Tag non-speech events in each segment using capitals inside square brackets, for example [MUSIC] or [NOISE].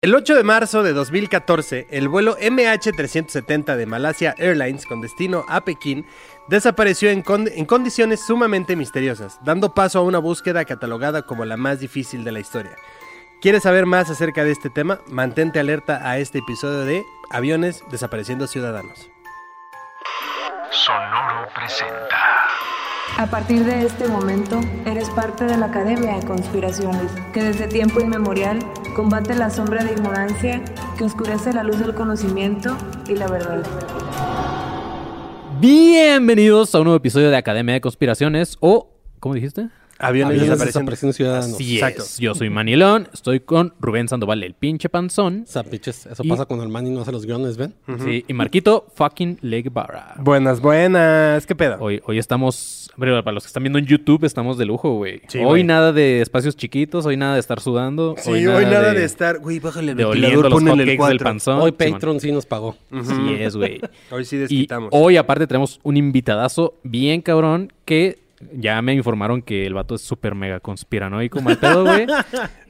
El 8 de marzo de 2014, el vuelo MH370 de Malasia Airlines con destino a Pekín desapareció en, con- en condiciones sumamente misteriosas, dando paso a una búsqueda catalogada como la más difícil de la historia. ¿Quieres saber más acerca de este tema? Mantente alerta a este episodio de Aviones desapareciendo ciudadanos. Sonoro presenta. A partir de este momento, eres parte de la Academia de Conspiraciones, que desde tiempo inmemorial combate la sombra de ignorancia que oscurece la luz del conocimiento y la verdad. Bienvenidos a un nuevo episodio de Academia de Conspiraciones o, ¿cómo dijiste? Aviones, Aviones desapareciendo. desapareciendo ciudadanos. Así Exacto. es. Yo soy Manilón, estoy con Rubén Sandoval, el pinche panzón. O sea, piches, eso Y- pasa cuando el Manny no hace los guiones, ¿ven? Sí, y Marquito fucking Legbara. Buenas, buenas. ¿Qué pedo? Hoy, hoy estamos, hombre, para los que están viendo en YouTube, estamos de lujo, güey. Sí, hoy güey. nada de espacios chiquitos, hoy nada de estar sudando. Sí, hoy nada, de... estar... Güey, bájale el de oliendo ventilador, los ponle el hotcakes del 4. panzón. Hoy Simón. Patreon sí nos pagó. Así es, güey. [LAUGHS] Hoy sí Y desquitamos. hoy aparte tenemos un invitadazo bien cabrón que ya me informaron que el vato es súper mega conspiranoico mal pedo, güey. [LAUGHS]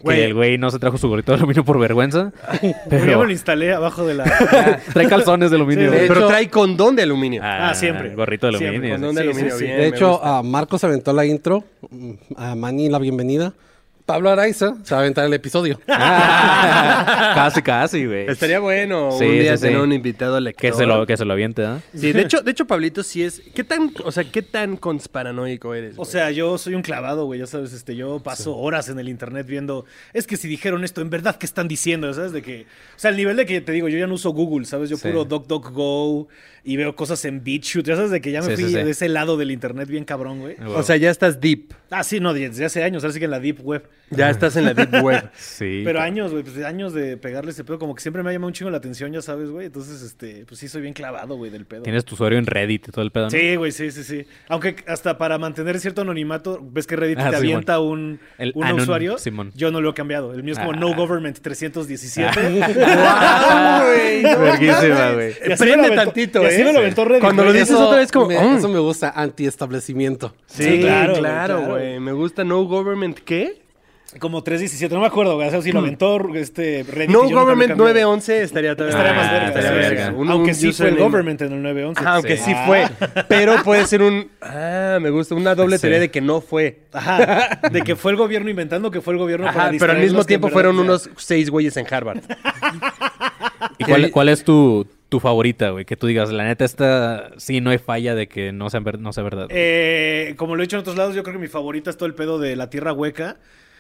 Que el güey no se trajo su gorrito de aluminio por vergüenza. [LAUGHS] Yo Pero me lo instalé abajo de la. [LAUGHS] trae calzones de aluminio. Sí, güey. de Pero hecho- trae condón de aluminio. Ah, siempre. Gorrito de Siempre, aluminio. condón de sí, aluminio, sí, sí. bien. De hecho, a Marcos aventó la intro, a Manny la bienvenida. Pablo Araiza se va a aventar el episodio. Ah, [LAUGHS] casi, casi, güey. Estaría bueno Sí, un día sí, sí. tener un invitado lector. Que se lo, que se lo aviente, ¿ah? Sí, de hecho, de hecho, Pablito sí es. ¿Qué tan, o sea, qué tan consparanoico eres? O güey? sea, yo soy un clavado, güey. Ya sabes, este, yo paso horas en el internet viendo. Es que si dijeron esto, en verdad, ¿qué están diciendo? ¿Sabes? De que. O sea, el nivel de que te digo, yo ya no uso Google, ¿sabes? Yo Sí. puro DuckDuckGo y veo cosas en BitChute. Ya sabes, de que ya me Sí, fui sí, sí. de ese lado del internet bien cabrón, güey. o sea, ya estás deep. Ah, sí, no, desde hace años. Ahora sí que en la Deep Web. Ya estás en la deep web. [LAUGHS] Sí. Pero años, güey, pues años de pegarle ese pedo. Como que siempre me ha llamado un chingo la atención, ya sabes, güey. Entonces, este, pues sí, soy bien clavado, güey, del pedo. Tienes tu usuario en Reddit y todo el pedo, ¿no? Sí, güey, sí, sí, sí. Aunque hasta para mantener cierto anonimato, ves que Reddit Ah, te Simón. avienta un, El un anon- usuario. Simón. Yo no lo he cambiado. El mío es como Ah. No Government 317. ¡Guau, [LAUGHS] güey! No Verguísima, mames. güey. Y así me Prende tantito, y así ¿eh? me lo aventó Reddit, Cuando lo güey. dices otra vez como... me, "Mm". eso me gusta, anti-establecimiento. Sí, Sí, claro, claro, claro, claro. güey. Me gusta No Government, ¿qué? Como 317, no me acuerdo, güey. O sea, si lo aventó este Reddit. No Government cambiado. 911 estaría todavía... Estaría más Ah, verga. estaría sí, verga. sí, sí. Un- Aunque un sí fue el. Government en el 911. Ajá, aunque Sí. sí Ah. fue. Pero puede ser un... Ah, me gusta. Una doble Sí. teoría de que no fue. Ajá. De que fue el gobierno inventando que fue el gobierno para Ajá, pero al mismo tiempo fueron unos seis güeyes en Harvard. ¿Y cuál, cuál es tu, tu favorita, güey? Que tú digas, la neta, esta sí no hay falla de que no sea, ver- no sea verdad. Eh, como lo he hecho en otros lados, yo creo que mi favorita es todo el pedo de la Tierra Hueca.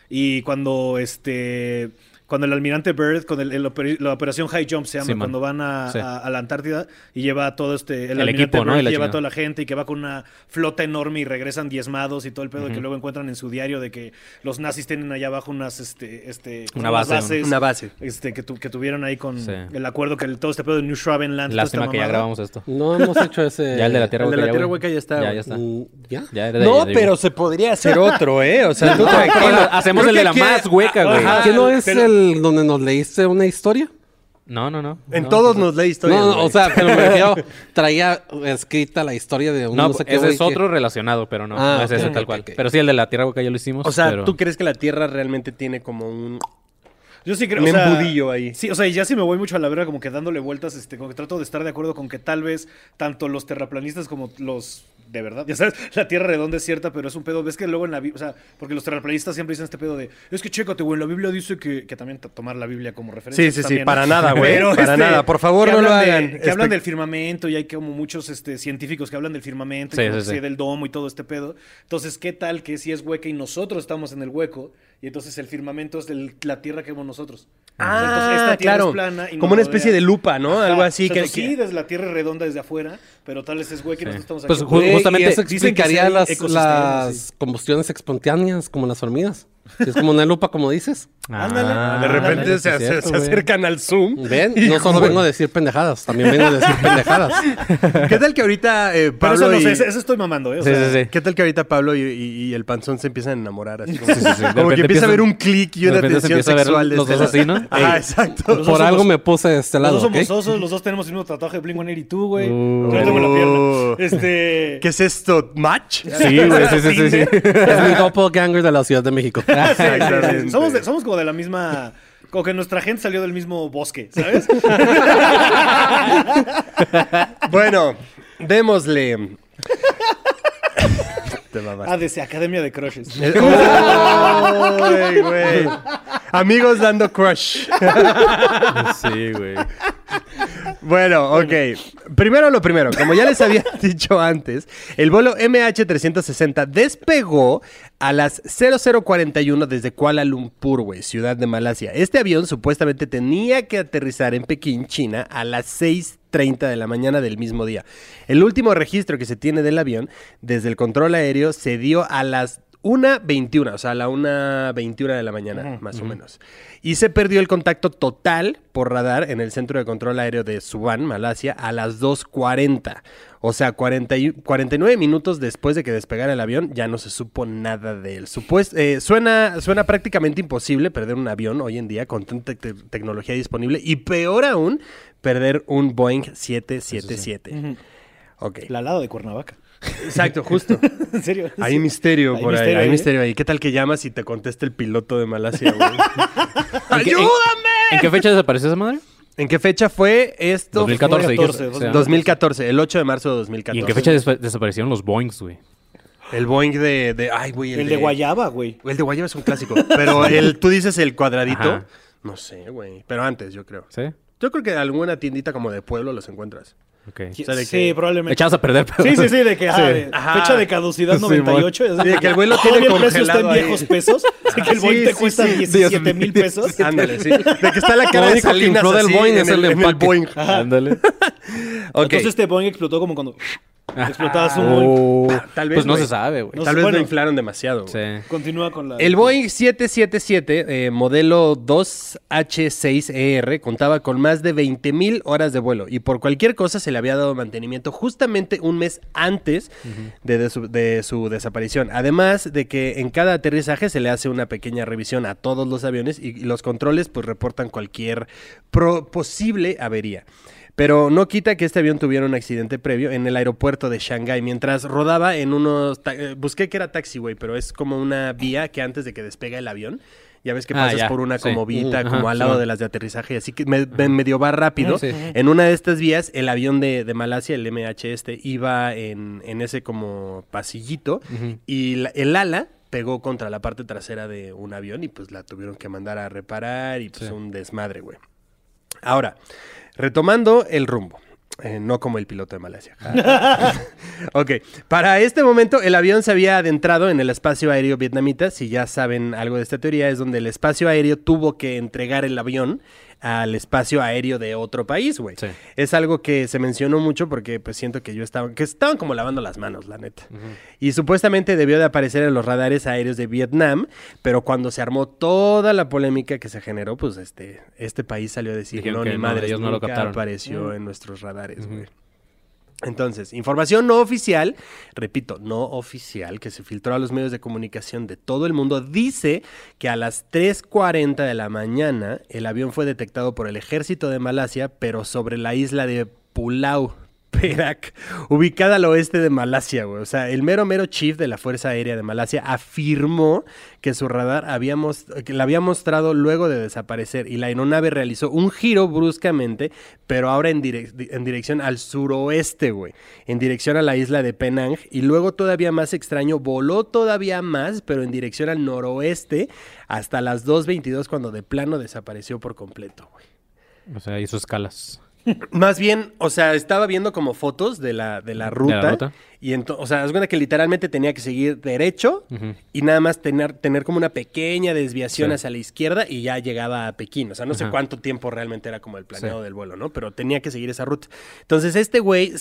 Y cuando este. Cuando el almirante Byrd, con el, el operi- la operación High Jump se llama, Simón. cuando van a, Sí. a- a la Antártida y lleva todo este. El, El almirante equipo, ¿no? Y la lleva chingada. toda la gente y que va con una flota enorme y regresan diezmados y todo el pedo que luego encuentran en su diario de que los nazis tienen allá abajo unas. Este, este, Una base, bases, Una base. Este, que, tu- que tuvieron ahí con Sí. el acuerdo que el- todo este pedo de New esta Lástima que ya grabamos esto. No hemos hecho ese... [LAUGHS] Ya el de la Tierra el de Hueca. la ya, Tierra. Hueca ya está, Ya, ya está. Mm, ¿Ya? Ya era de- No, ya pero digo. se podría hacer otro, ¿eh? O sea, tú [LAUGHS] tranquilo. Hacemos el de que la más hueca, güey. ¿Qué no es te lo- el donde nos leíste una historia? No, no, no. En No, todos no, nos leí historias. no, no, o sea, pero me refiero, [LAUGHS] traía escrita la historia de un No, no, sé qué ese güey es que- otro relacionado, pero no. Ah, no es ese tal cual. Pero sí, el de la Tierra Hueca ya lo hicimos. O sea, pero- ¿tú crees que la Tierra realmente tiene como un... Yo sí creo, Un o sea, embudillo ahí. Sí, o sea, y ya si me voy mucho a la verga, como que dándole vueltas, este, como que trato de estar de acuerdo con que tal vez tanto los terraplanistas como los de verdad, [LAUGHS] ya sabes, la tierra redonda es cierta, pero es un pedo, ves que luego en la Biblia, o sea, porque los terraplanistas siempre dicen este pedo de, es que chécate, güey, en la Biblia dice que, que también tomar la Biblia como referencia. Sí, sí, sí, para ¿no? [LAUGHS] nada, güey, para nada. Por favor, no lo de- hagan. que Este- hablan del firmamento y hay como muchos este, científicos que hablan del firmamento Sí, y sí, sí. del domo y todo este pedo. Entonces, ¿qué tal que si es hueca y nosotros estamos en el hueco? Y entonces el firmamento es el- la tierra que vemos nosotros. Ah, Entonces, esta tierra claro. es plana y como una rodea. especie de lupa, ¿no? Algo Ajá. así. O sea, que, que- Sí, desde la tierra redonda desde afuera, pero tal vez es hueca y nosotros estamos aquí. Pues, ju- justamente- eso que sí explicaría las, las sí. combustiones espontáneas como las hormigas. Es como una lupa, como dices. Ándale. Ah, de repente ándale, se, sí se- cierto, se güey. acercan al Zoom. ¿Ven? Y, No solo güey, vengo a decir pendejadas, también vengo a decir pendejadas. [LAUGHS] ¿Qué tal que ahorita eh, Pero Pablo eso no y... sé, eso, eso estoy mamando, ¿eh? O Sí, sea, sí, sí. ¿Qué tal que ahorita Pablo y, y- y el panzón se empiezan a enamorar? Así como, Sí, sí, sí. Como que empieza a haber un clic y de una se tensión ver sexual. de los dos así, ¿no? Ey. exacto. Los Por algo somos- me puse de este Los lado, dos somos osos, los dos tenemos el mismo tatuaje de Blink-182, güey. Uh. La pierna. Este... [LAUGHS] ¿Qué es esto? ¿Match? Sí, güey, sí, sí, sí, sí. [LAUGHS] Es mi doppelganger de la Ciudad de México. Exactamente. Somos, de- somos como de la misma como que nuestra gente salió del mismo bosque, ¿sabes? [LAUGHS] Bueno, démosle. Te. ADC, Academia de Crushes. ¡Ay, güey! Amigos dando crush. Sí, güey. Bueno, ok. Primero lo primero, como ya les había [LAUGHS] dicho antes, el vuelo MH360 despegó a las 0041 desde Kuala Lumpur, güey, ciudad de Malasia. Este avión supuestamente tenía que aterrizar en Pekín, China, a las 6.30 de la mañana del mismo día. El último registro que se tiene del avión desde el control aéreo se dio a las 1.21, o sea, a la 1.21 de la mañana, más o menos. Y se perdió el contacto total por radar en el centro de control aéreo de Suban, Malasia, a las 2.40. O sea, 40 y- 49 minutos después de que despegara el avión, ya no se supo nada de él. Supues- eh, suena, suena prácticamente imposible perder un avión hoy en día con tanta te- tecnología disponible. Y peor aún, perder un Boeing 777. Ok. La al lado de Cuernavaca. Exacto, justo. [LAUGHS] ¿En serio? Hay Sí. misterio Hay por ahí, misterio ahí, ¿eh? misterio ahí. ¿Qué tal que llamas y te contesta el piloto de Malasia, güey? [LAUGHS] ¿En qué- en- ¿En qué fecha desapareció esa madre? ¿En qué fecha fue esto? 2014, Fue- dijiste. 2014, O sea, 2014, el 8 de marzo de 2014. ¿Y en qué fecha desaparecieron los Boeings, güey? El Boeing de, de- ay, güey, El de Guayaba, güey. El de Guayaba es un clásico, pero [LAUGHS] el tú dices el cuadradito, Ajá. no sé, güey, pero antes yo creo. ¿Sí? Yo creo que en alguna tiendita como de pueblo los encuentras. Ok. O sea, de sí, que- probablemente. Echados a perder, pero... Sí, sí, sí, de que ah, [LAUGHS] Sí. Ajá. fecha de caducidad Sí, 98. es Sí, de que el vuelo tiene todavía el precio está en viejos pesos. [LAUGHS] Así que el Sí, Boeing te sí, cuesta sí. 17 mil pesos. [LAUGHS] Ándale, sí. De que está la cara Lo de único que Salinas infló del así Boeing en es el en empaque. Boeing. Ándale. Ok. Entonces este Boeing explotó como cuando explotabas un Oh, Boeing. Tal vez, Pues no güey. se sabe, güey. No Tal sé, vez bueno. lo inflaron demasiado. güey. Sí. Continúa con la... El Boeing 777, eh, modelo 2H6ER, E contaba con más de 20.000 horas de vuelo y por cualquier cosa se le había dado mantenimiento justamente un mes antes de, de su, de su desaparición. Además de que en cada aterrizaje se le hace una pequeña revisión a todos los aviones y, y los controles pues reportan cualquier pro- posible avería. Pero no quita que este avión tuviera un accidente previo en el aeropuerto de Shanghái mientras rodaba en unos... eh, busqué que era taxiway, pero es como una vía que antes de que despega el avión, ya ves que Ah, pasas ya, por una sí. como vita, como ajá, al lado sí. de las de aterrizaje, así que me, me- medio va rápido. Sí. En una de estas vías, el avión de, de Malasia, el MH este, iba en, en ese como pasillito y la- el ala pegó contra la parte trasera de un avión y pues la tuvieron que mandar a reparar y pues un desmadre, güey. Ahora, retomando el rumbo. eh, no como el piloto de Malasia. [LAUGHS] ok, para este momento el avión se había adentrado en el espacio aéreo vietnamita. Si ya saben algo de esta teoría, es donde el espacio aéreo tuvo que entregar el avión al espacio aéreo de otro país, güey. Sí. Es algo que se mencionó mucho porque pues siento que yo estaba, que estaban como lavando las manos, la neta. Y supuestamente debió de aparecer en los radares aéreos de Vietnam, pero cuando se armó toda la polémica que se generó, pues este, este país salió a decir, Dijeron no, que ni no, madre, ellos no lo captaron". apareció en nuestros radares, güey. Entonces, información no oficial, repito, no oficial, que se filtró a los medios de comunicación de todo el mundo, dice que a las 3.40 de la mañana el avión fue detectado por el ejército de Malasia, pero sobre la isla de Pulau. Perak, ubicada al oeste de Malasia, güey. O sea, el mero mero chief de la Fuerza Aérea de Malasia afirmó que su radar había que la había mostrado luego de desaparecer y la aeronave realizó un giro bruscamente, pero ahora en, en dirección al suroeste, güey. En dirección a la isla de Penang y luego todavía más extraño, voló todavía más, pero en dirección al noroeste hasta las 2.22 cuando de plano desapareció por completo, güey. O sea, hizo escalas. Más bien, o sea, estaba viendo como fotos de la, de la ruta. ruta. Y entonces, o sea, es cuenta que literalmente tenía que seguir derecho y nada más tener, tener como una pequeña desviación Sí. hacia la izquierda y ya llegaba a Pekín. O sea, no sé cuánto tiempo realmente era como el planeado Sí. del vuelo, ¿no? Pero tenía que seguir esa ruta. Entonces, este güey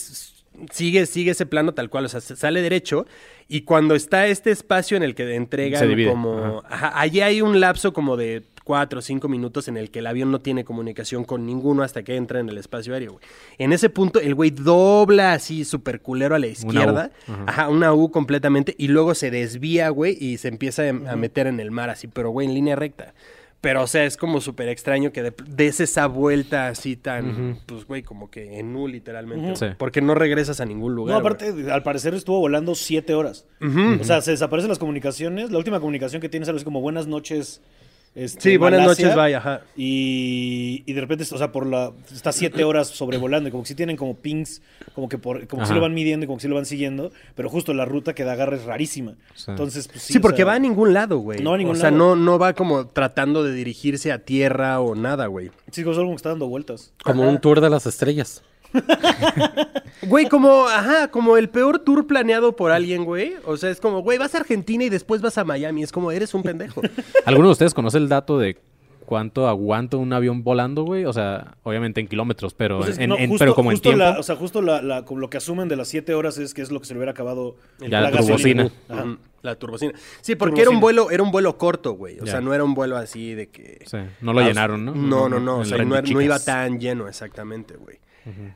sigue, sigue ese plano tal cual, o sea, se- sale derecho y cuando está este espacio en el que entregan como... Ajá, allí hay un lapso como de cuatro o cinco minutos en el que el avión no tiene comunicación con ninguno hasta que entra en el espacio aéreo, güey. En ese punto, el güey dobla así súper culero a la izquierda. U. Ajá. Una U completamente. Y luego se desvía, güey, y se empieza a, a meter en el mar así, pero, güey, en línea recta. Pero, o sea, es como súper extraño que de- des esa vuelta así tan, pues, güey, como que en U literalmente. Porque no regresas a ningún lugar. No, aparte, al parecer estuvo volando siete horas. O sea, se desaparecen las comunicaciones. La última comunicación que tienes es algo así como buenas noches este, Sí, buenas Malasia, noches, bye, ajá. Y, y de repente, o sea, por la está siete horas sobrevolando y como que sí tienen como pings, como que por, como que sí lo van midiendo y como que sí lo van siguiendo, pero justo la ruta que da agarra es rarísima. Sí. Entonces, pues sí. Porque sea, va a ningún lado, güey. No a ningún o sea, lado. no, no va como tratando de dirigirse a tierra o nada, güey. Sí, como solo como que está dando vueltas. Como un tour de las estrellas. [LAUGHS] Güey, como, ajá, como el peor tour planeado por alguien, güey. O sea, es como, güey, vas a Argentina y después vas a Miami. Es como, eres un pendejo. [LAUGHS] ¿Alguno de ustedes conoce el dato de cuánto aguanta un avión volando, güey? O sea, obviamente en kilómetros, pero, Pues es en, no, en- justo- pero como en justo tiempo. la- o sea, justo la, la- como lo que asumen de las siete horas es que es lo que se le hubiera acabado Ya la turbocina. Ajá. Ujú, La turbocina. Sí, porque era un vuelo, era un vuelo corto, güey. O Ya. sea, no era un vuelo así de que. Sí, no lo Ah, llenaron, ¿no? No, no, no. O En sea, no, no iba tan lleno, exactamente, güey.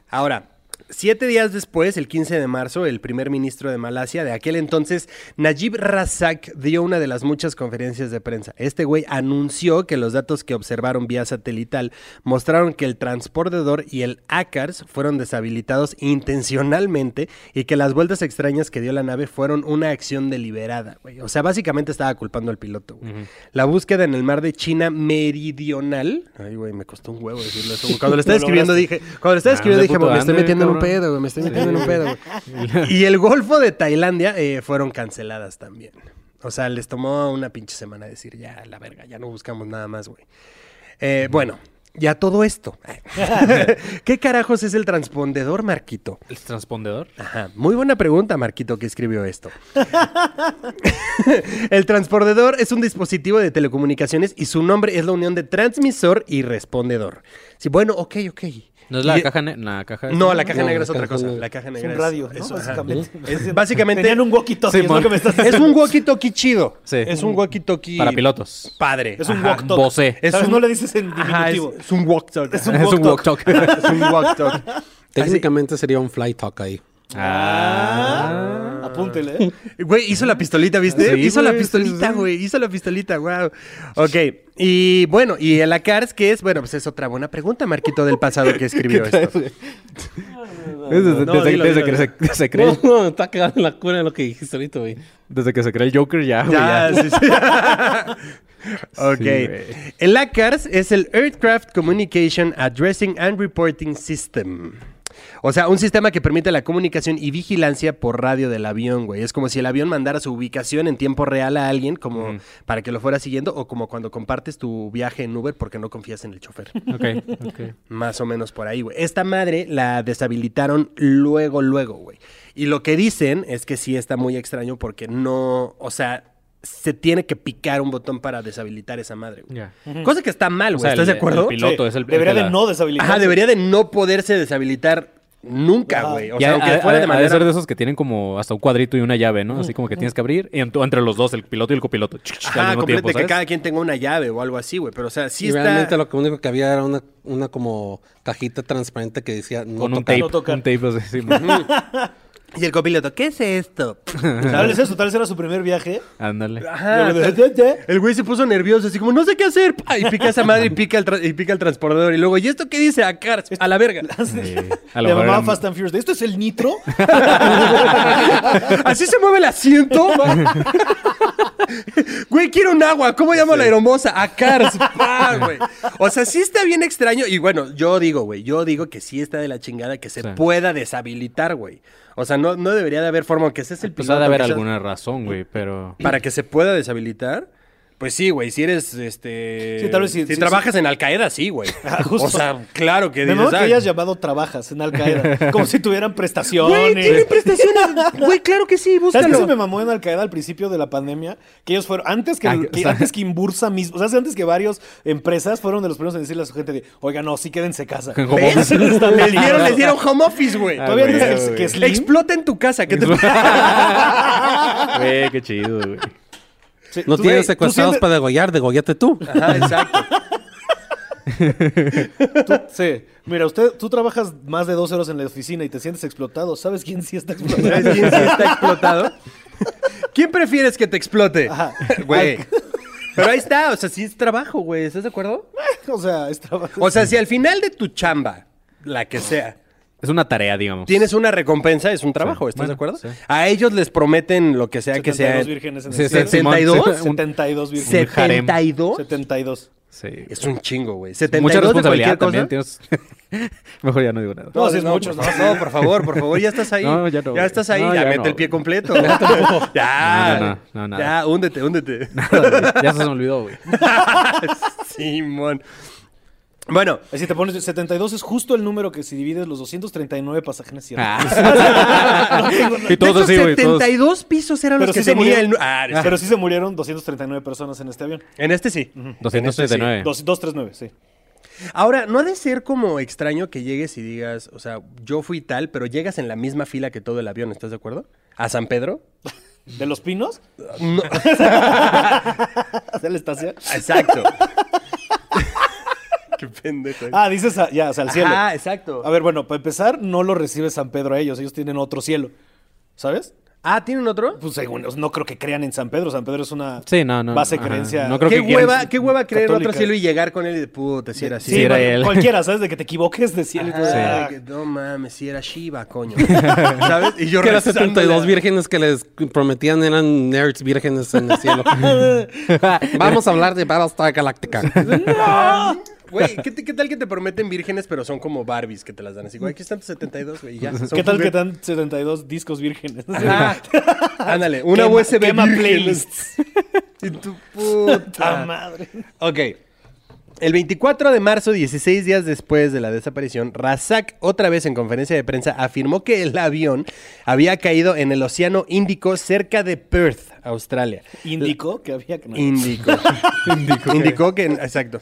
Ahora, siete días después, el 15 de marzo, el primer ministro de Malasia, de aquel entonces, Najib Razak, dio una de las muchas conferencias de prensa. Este güey anunció que los datos que observaron vía satelital mostraron que el transportador y el ACARS fueron deshabilitados intencionalmente y que las vueltas extrañas que dio la nave fueron una acción deliberada, güey. O sea, básicamente estaba culpando al piloto, güey. La búsqueda en el mar de China meridional. Ay, güey, me costó un huevo decirlo eso. Cuando lo [LAUGHS] estaba escribiendo dije, cuando lo estaba escribiendo dije, me estoy metiendo en un pedo, güey, me estoy metiendo en un pedo, güey. [LAUGHS] Y el Golfo de Tailandia eh, fueron canceladas también. O sea, les tomó una pinche semana decir, ya, la verga, ya no buscamos nada más, güey. Eh, bueno, ya todo esto. [LAUGHS] ¿Qué carajos es el transpondedor, Marquito? ¿El transpondedor? Ajá, muy buena pregunta, Marquito, que escribió esto. [LAUGHS] el transpondedor es un dispositivo de telecomunicaciones y su nombre es la unión de transmisor y respondedor. Sí, bueno, ok, ok. ¿No es la Y- caja, ne- la caja No, la caja No, negra es otra caja cosa. negra. La caja Es negra un radio, ¿no? eso, ajá. Básicamente. Es- básicamente Tenían un walkie-talkie, es lo que me estás es un walkie-talkie chido. Sí. Es un walkie-talkie Para pilotos. padre. Es un Ajá. walk-talk. Bose. Es un- No le dices en Ajá, es, diminutivo. es un walk-talk. Es un Ajá. Es un walk-talk. walk-talk. [LAUGHS] Es un walk-talk. Técnicamente sería un fly talk ahí. Ah, apúntele. [LAUGHS] Güey, hizo la pistolita, ¿viste? Sí, hizo la pistolita, sí, sí. güey. Hizo la pistolita, wow. Ok. Y bueno, y el ACARS, que es? Bueno, pues es otra buena pregunta, Marquito del pasado que escribió [LAUGHS] esto. [LAUGHS] Desde, que se, cree, No, no, está cagado en la cura de lo que dijiste ahorita, güey. desde que se cree el Joker ya, güey, Ya, ya. sí, sí. ok. Sí, el ACARS es el Aircraft Communication Addressing and Reporting System. O sea, un sistema que permite la comunicación y vigilancia por radio del avión, güey. Es como si el avión mandara su ubicación en tiempo real a alguien, como para que lo fuera siguiendo, o como cuando compartes tu viaje en Uber porque no confías en el chofer. Ok, ok. Más o menos por ahí, güey. Esta madre la deshabilitaron luego, luego, güey. Y lo que dicen es que sí está muy extraño porque no, o sea, se tiene que picar un botón para deshabilitar esa madre, güey. Ya. Cosa que está mal, O güey. sea, ¿Estás el- de acuerdo? el piloto Sí, es el Debería de la- no deshabilitar. Ajá, debería de no poderse deshabilitar nunca, güey. O sea, aunque fuera de manera... ser de esos que tienen como hasta un cuadrito y una llave, ¿no? Así como que tienes que abrir y en- entre los dos, el piloto y el copiloto. ch- Ajá, que cada quien tenga una llave o algo así, güey. Pero, o sea, sí y está... realmente lo único que había era una, una como cajita transparente que decía no Con un tocar. tape, No tocar. un tape así. [LAUGHS] Y el copiloto, ¿qué es esto? [LAUGHS] Tal vez eso, tal vez era su primer viaje. Ándale. Ajá. El güey se puso nervioso, así como, no sé qué hacer. Y pica esa madre y pica el, tra- y pica el transportador. Y luego, ¿y esto qué dice? A Cars, a la verga. [LAUGHS] Sí. A lo Le mejor llamaba eran- Fast and Furious. ¿Esto es el nitro? [LAUGHS] Así se mueve el asiento. Güey, quiero un agua. ¿Cómo llamo a la aeromoza? A Cars. Pa, [LAUGHS] güey. O sea, sí está bien extraño. Y bueno, yo digo, güey, yo digo que sí está de la chingada que se Sí. pueda deshabilitar, güey. O sea, no, no debería de haber forma, aunque ese es el Pues piloto. ha de haber alguna razón, güey, pero... Para que se pueda deshabilitar. Pues sí, güey, si eres, este... Sí, tal vez sí, Si trabajas en Al Qaeda, sí, güey. [LAUGHS] Ah. O sea, claro que Me dices... que "Ah, hayas llamado trabajas en Al Qaeda. [LAUGHS] Como si tuvieran prestaciones. Güey, tienen prestaciones. Güey, claro que sí, ¿Sabes qué búscalo. se me mamó en Al Qaeda al principio de la pandemia? Que ellos fueron, antes que, Ah, el- o que- sea- antes que Imbursa mismo, o sea, antes que varias empresas fueron de los primeros en decirle a su gente de, oiga, no, sí quédense en casa. [LAUGHS] Les, dieron, les dieron home office, güey. Ah, Todavía güey, antes que, güey. que Slim- Explota en tu casa. ¿Qué te Güey, qué chido, güey. Sí, No tú- tienes secuestrados para degollar, degollate tú. Ajá, exacto. [LAUGHS] Sí, mira, usted, tú trabajas más de dos horas en la oficina y te sientes explotado. ¿Sabes quién sí está explotado? ¿Sabes quién sí está explotado? [LAUGHS] ¿Quién prefieres que te explote? Ajá. [LAUGHS] Güey. Pero ahí está, o sea, sí es trabajo, güey. ¿Estás de acuerdo? o sea, es trabajo. O sea, si al final de tu chamba, la que sea, Es una tarea, digamos. tienes una recompensa, es un trabajo, Sí. ¿estás de acuerdo? sí. A ellos les prometen lo que sea que sea. 72 vírgenes en el sí, cielo. Simón, sí, ¿72? un- 72 vírgenes. Un harem. ¿72? 72. Sí. Es un chingo, güey. Mucha 72 de responsabilidad cualquier también. tienes- [LAUGHS] Mejor ya no digo nada. No, sí es mucho, No, no, por favor, por favor, ya estás ahí. [LAUGHS] No, ya no, güey. estás ahí, No, ya, ya mete no, el pie completo. [LAUGHS] ya. No, no, no, no, nada. Ya, húndete, húndete. ya se me olvidó, güey. Simón. Bueno, Así te pones 72 es justo el número que si divides los 239 pasajeros. Ah. [LAUGHS] y todos de güey. todos- 72 pisos eran Pero los que sí, se tenía el... murieron, Ah, pero sí se murieron 239 personas en este avión. en este sí. 239. Dos- 239, sí. Ahora, no ha de ser como extraño que llegues y digas, o sea, yo fui tal, pero llegas en la misma fila que todo el avión, ¿estás de acuerdo? ¿A San Pedro? ¿De los pinos? No. [LAUGHS] ¿De la estación? Exacto. Qué pendejo. Ah, dices a- ya, o sea, al cielo. Ah, exacto. A ver, bueno, para empezar, no lo recibe San Pedro a ellos. Ellos tienen otro cielo. ¿Sabes? Ah, ¿tienen otro? Pues según, no creo que crean en San Pedro. San Pedro es una Sí, no, no. base de ajá. creencia. No creo ¿Qué que hueva, qué hueva creer en otro cielo y llegar con él y de puta, si era así. Sí, Sí, era bueno, él. cualquiera, ¿sabes? De que te equivoques de cielo y todo. Ah, que no mames, si era Shiva, coño. [LAUGHS] ¿Sabes? Y yo Que las rezándole 72 a- vírgenes que les prometían eran nerds vírgenes en el cielo. [LAUGHS] [LAUGHS] Vamos a hablar de Battlestar Galactica. Güey, ¿qué, tal que te prometen vírgenes, pero son como Barbies que te las dan? Así, güey, aquí están tus 72, güey, ya. son ¿Qué tal que dan 72 discos vírgenes? Ajá. [LAUGHS] Ándale, una Quema- USB quema virgen. playlists. [LAUGHS] Y tu ¡Ta puta. madre! Ok. El 24 de marzo, 16 días después de la desaparición, Razak, otra vez en conferencia de prensa, afirmó que el avión había caído en el Océano Índico cerca de Perth, Australia. Indicó que había no. Indicó. [LAUGHS] indicó. que... Exacto.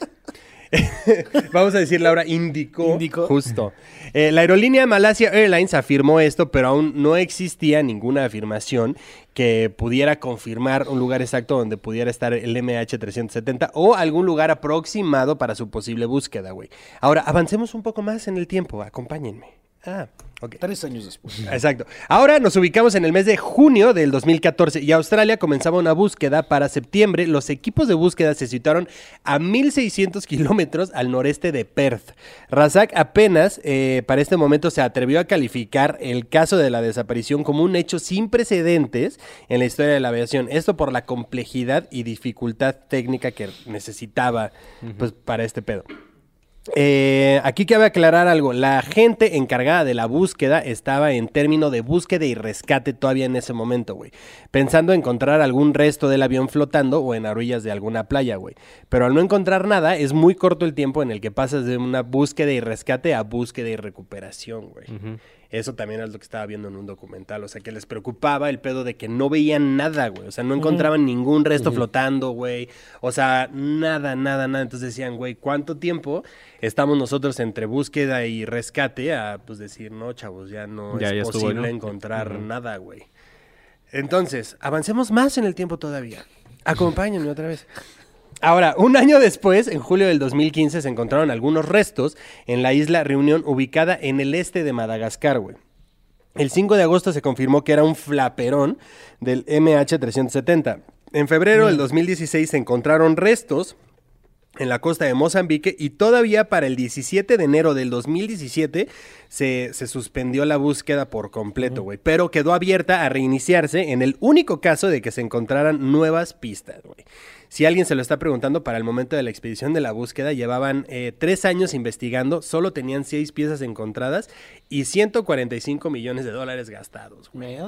[LAUGHS] Vamos a decirle ahora, indicó. Indicó. Justo. Eh, la aerolínea Malasia Airlines afirmó esto, pero aún no existía ninguna afirmación que pudiera confirmar un lugar exacto donde pudiera estar el MH370 o algún lugar aproximado para su posible búsqueda, güey. Ahora, avancemos un poco más en el tiempo. Acompáñenme. Ah, Tres años después. [LAUGHS] Exacto. Ahora nos ubicamos en el mes de junio del 2014 y Australia comenzaba una búsqueda para septiembre. Los equipos de búsqueda se situaron a 1600 kilómetros al noreste de Perth. Razak apenas eh, para este momento se atrevió a calificar el caso de la desaparición como un hecho sin precedentes en la historia de la aviación. Esto por la complejidad y dificultad técnica que necesitaba pues, para este pedo. Eh, aquí cabe aclarar algo. La gente encargada de la búsqueda estaba en término de búsqueda y rescate todavía en ese momento, güey. Pensando encontrar algún resto del avión flotando o en orillas de alguna playa, güey. Pero al no encontrar nada, es muy corto el tiempo en el que pasas de una búsqueda y rescate a búsqueda y recuperación, güey. Eso también es lo que estaba viendo en un documental. O sea, que les preocupaba el pedo de que no veían nada, güey. O sea, no encontraban ningún resto flotando, güey. O sea, nada, nada, nada. Entonces decían, güey, ¿cuánto tiempo estamos nosotros entre búsqueda y rescate a, pues, decir, no, chavos, ya no Ya- es ya estuvo, posible ¿no? encontrar nada, güey. Entonces, avancemos más en el tiempo todavía. Acompáñenme otra vez. Ahora, un año después, en julio del 2015, se encontraron algunos restos en la isla Reunión, ubicada en el este de Madagascar, güey. El 5 de agosto se confirmó que era un flaperón del MH370. En febrero del 2016 se encontraron restos en la costa de Mozambique y todavía para el 17 de enero del 2017 se, se suspendió la búsqueda por completo, güey. Pero quedó abierta a reiniciarse en el único caso de que se encontraran nuevas pistas, güey. Si alguien se lo está preguntando, para el momento de la expedición de la búsqueda llevaban eh, tres años investigando, solo tenían seis piezas encontradas y 145 millones de dólares gastados. güey.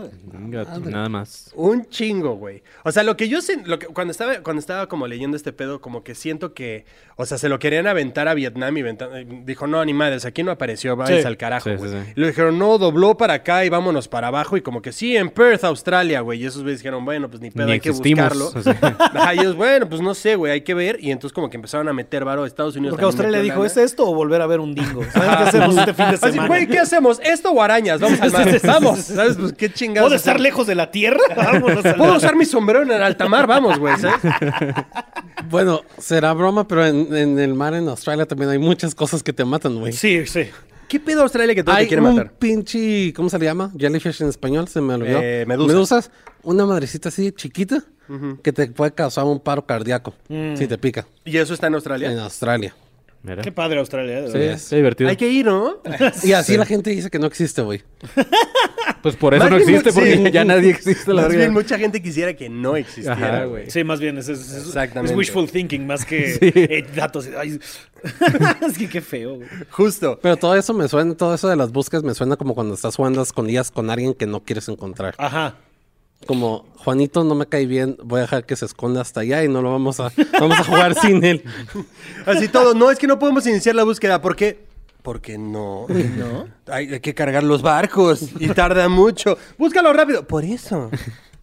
Nada más. Un chingo, güey. O sea, lo que yo lo que, cuando estaba cuando estaba como leyendo este pedo, como que siento que, o sea, se lo querían aventar a Vietnam y venta- dijo, no, ni madres, aquí no apareció, váyanse Sí. al carajo, Sí, güey. sí, sí. Y le dijeron, no, dobló para acá y vámonos para abajo. Y como que sí, en Perth, Australia, güey. Y esos güeyes dijeron, bueno, pues ni pedo, Ni hay que buscarlo. O sea. [LAUGHS] Ajá, y ellos, bueno, pues no sé, güey, hay que ver. Y entonces como que empezaron a meter varo a Estados Unidos. Porque Australia dijo, lana. ¿es esto o volver a ver un dingo? [LAUGHS] ¿Saben qué hacemos este fin de Así, semana? güey, ¿qué hacemos? ¿Esto o arañas? Vamos al [LAUGHS] mar. Vamos, ¿sabes? Pues qué chingados. ¿Puedo estar lejos de la tierra? [LAUGHS] Vámonos a Puedo usar mi sombrero en el alta mar, vamos, güey, ¿sabes? Bueno, será broma, pero en, en el mar en Australia también hay muchas cosas que te matan, güey. Sí, sí. ¿Qué pedo Australia que todo Hay te quiere un matar? pinche, ¿cómo se le llama? Jellyfish en español, se me olvidó. Eh, medusa. Medusas, una madrecita así chiquita que te puede causar un paro cardíaco si te pica ¿Y eso está en Australia? en Australia. Mira. Qué padre Australia. de Sí. verdad. Está divertido. Hay que ir, ¿no? [LAUGHS] Y así la gente dice que no existe, güey. [LAUGHS] Pues por eso Más no bien, existe, porque sí. ya nadie existe, la Más bien, mucha gente quisiera que no existiera, güey. Sí, más bien, es, es- es- Exactamente. es wishful thinking más que [LAUGHS] Sí. eh, datos. Ay, es que qué feo. güey. Justo. Pero todo eso me suena, todo eso de las búsquedas me suena como cuando estás jugando a escondidas con alguien que no quieres encontrar. Ajá. Como, Juanito no me cae bien, voy a dejar que se esconda hasta allá y no lo vamos a, vamos a jugar sin él. [LAUGHS] Así todo. No, es que no podemos iniciar la búsqueda. ¿Por qué? Porque no. ¿No? Hay, hay que cargar los barcos y tarda mucho. Búscalo rápido. Por eso.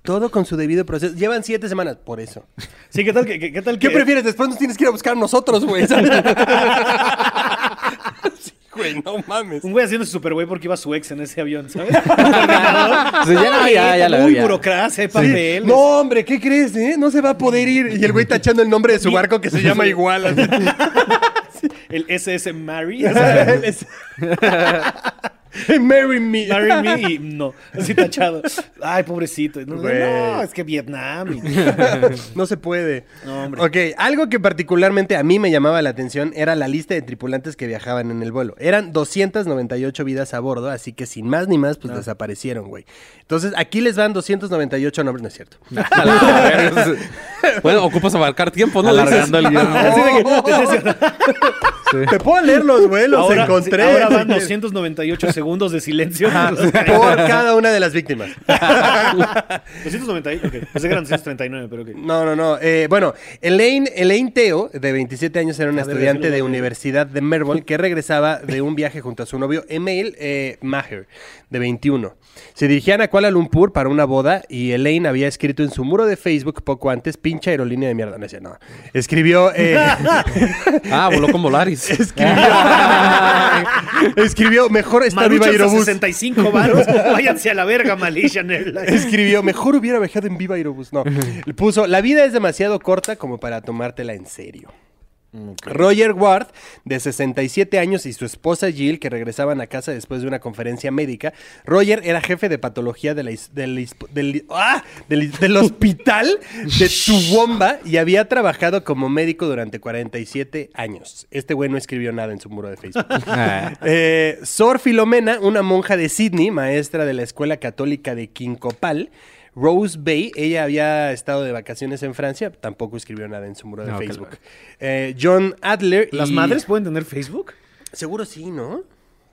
Todo con su debido proceso. Llevan siete semanas. Por eso. Sí, ¿qué tal que, qué, qué tal ¿Qué prefieres? Después nos tienes que ir a buscar nosotros, güey. [LAUGHS] Güey, no mames. Un güey haciéndose super güey porque iba su ex en ese avión, ¿sabes? [LAUGHS] Ya, no, ya, ya la Muy ya. burocracia, hay Sí. papeles. No, hombre, ¿qué crees, eh? No se va a poder ir. Y el güey tachando el nombre de su barco que se llama [LAUGHS] igual. así. El SS Mary. [LAUGHS] [LAUGHS] Marry me. Marry me y [LAUGHS] no. Así tachado. Ay, pobrecito. No, es que Vietnam. y- [LAUGHS] No se puede. No, hombre. Ok, algo que particularmente a mí me llamaba la atención era la lista de tripulantes que viajaban en el vuelo. Eran 298 vidas a bordo, así que sin más ni más, pues desaparecieron, güey. Entonces, aquí les van 298 nombres, no es cierto. Bueno, ocupas abarcar tiempo, ¿no? Alargando el guion. Te puedo güey, los ahora, encontré. sí, ahora van 298 segundos de silencio. Por cada una de las víctimas. [LAUGHS] 298, ok. Pensé que eran 239, pero ok. No, no, no. Eh, bueno, Elaine, Elaine Teo, de 27 años, era una ver, estudiante de. Universidad de Melbourne que regresaba de un viaje junto a su novio Emil eh, Maher, de 21. Se dirigían a Kuala Lumpur para una boda y Elaine había escrito en su muro de Facebook poco antes, pinche aerolínea de mierda. No, decía, no. Escribió... eh, [LAUGHS] Ah, voló con Volaris. [LAUGHS] escribió, escribió, mejor está viva Aerobús. 65 varos. [LAUGHS] Váyanse a la verga, Malaysian Airlines. Escribió, mejor hubiera viajado en Viva Aerobús. No. Puso, la vida es demasiado corta como para tomártela en serio. Roger Ward, de 67 años, y su esposa Jill, que regresaban a casa después de una conferencia médica. Roger era jefe de patología de la is- del, is- del- ¡ah! del- del hospital de Toowoomba y había trabajado como médico durante 47 años. Este güey no escribió nada en su muro de Facebook. [LAUGHS] Ah, Eh, Sor Filomena, una monja de Sydney, maestra de la escuela católica de Quincopal. Rose Bay, ella había estado de vacaciones en Francia, tampoco escribió nada en su muro de No, Facebook. claro. Eh, John Adler. ¿Las y- madres pueden tener Facebook? Seguro sí, ¿no?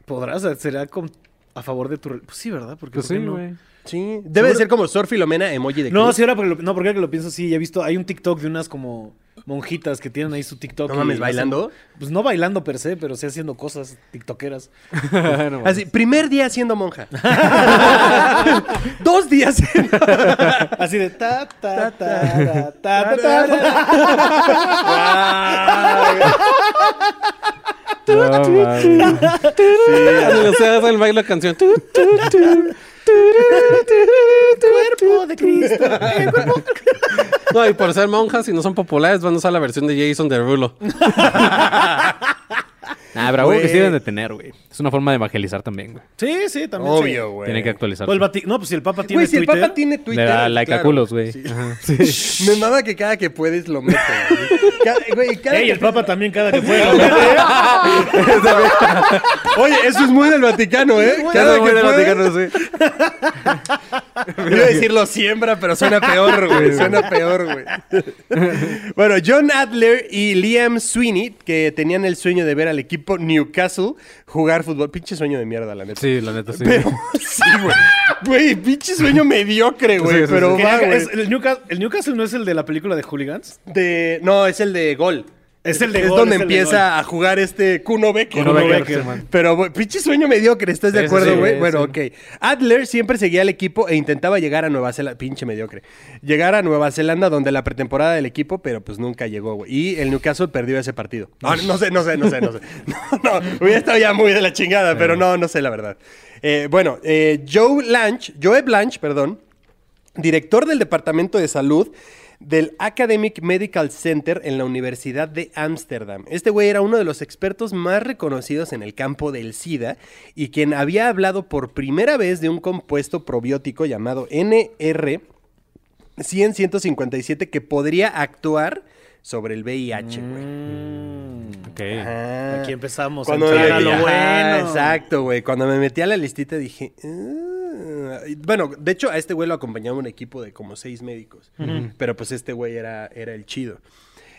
¿Podrás? ¿Será con- a favor de tu... Pues sí, ¿verdad? Porque Pues ¿por sí, no? Sí. Debe de ser como Sor Filomena, emoji de No, sí, ahora porque lo, no, porque ahora que lo pienso, sí, ya he visto, hay un TikTok de unas como monjitas que tienen ahí su TikTok. No y mames, hacen- ¿bailando? pues no bailando per se, pero sí haciendo cosas tiktokeras. [LAUGHS] No, Así, primer día siendo monja. [LAUGHS] Dos días. [LAUGHS] Así de ta, ta, ta, ta, ta, ta, ta, ta. no mames. O sea, el baile la canción. [LAUGHS] Cuerpo de Cristo. cuerpo- No, y por ser monjas, si no son populares, van a usar la versión de Jason Derulo. [LAUGHS] Pero algo que sí deben de tener, güey. Es una forma de evangelizar también, güey. Sí, sí, también. Obvio, güey. Tienen que actualizar. Vati- no, pues si el Papa tiene Güey, si el Twitter. Papa tiene Twitter. Le da like a claro. culos, güey. Sí. Ajá. [LAUGHS] Sí. Me mama que cada que puedes lo metes. güey. Cada- güey, cada Ey, que el Papa también cada que [LAUGHS] puede. Oye, eso es muy del Vaticano, ¿eh? Cada que puede. [LAUGHS] [LAUGHS] Iba a decir lo siembra, pero suena peor, güey. Suena peor, güey. bueno, John Adler y Liam Sweeney, que tenían el sueño de ver al equipo Newcastle jugar fútbol. Pinche sueño de mierda, la neta. Sí, la neta, sí. Pero, [LAUGHS] sí, güey. Güey, pinche sueño mediocre, güey. Sí, sí, pero va, güey. El, Newcastle, el Newcastle no es el de la película de Hooligans. De... No, es el de gol. Es el de Es gol, donde es el de empieza a jugar este Kuno Becker. Kuno. Pero, güey, pinche sueño mediocre, ¿estás de Sí, sí, acuerdo, sí, güey? sí. bueno, ok. Adler siempre seguía al equipo e intentaba llegar a Nueva Zelanda, pinche mediocre. Llegar a Nueva Zelanda donde la pretemporada del equipo, pero pues nunca llegó, güey. Y el Newcastle perdió ese partido. No, no sé, no sé, no sé, no sé. [LAUGHS] No, no, hubiera estado ya muy de la chingada, pero no, no sé la verdad. Eh, bueno, eh, Joe Blanche, Joe Blanche, perdón, director del Departamento de Salud del Academic Medical Center en la Universidad de Ámsterdam. Este güey era uno de los expertos más reconocidos en el campo del SIDA y quien había hablado por primera vez de un compuesto probiótico llamado NR 100-157 que podría actuar sobre el VIH, güey. Ok. Ajá. Aquí empezamos Cuando a me metí- lo bueno. Exacto, güey. Cuando me metí a la listita dije... "Ah". Bueno, de hecho a este güey lo acompañaba un equipo de como seis médicos. Pero pues este güey era, era el chido.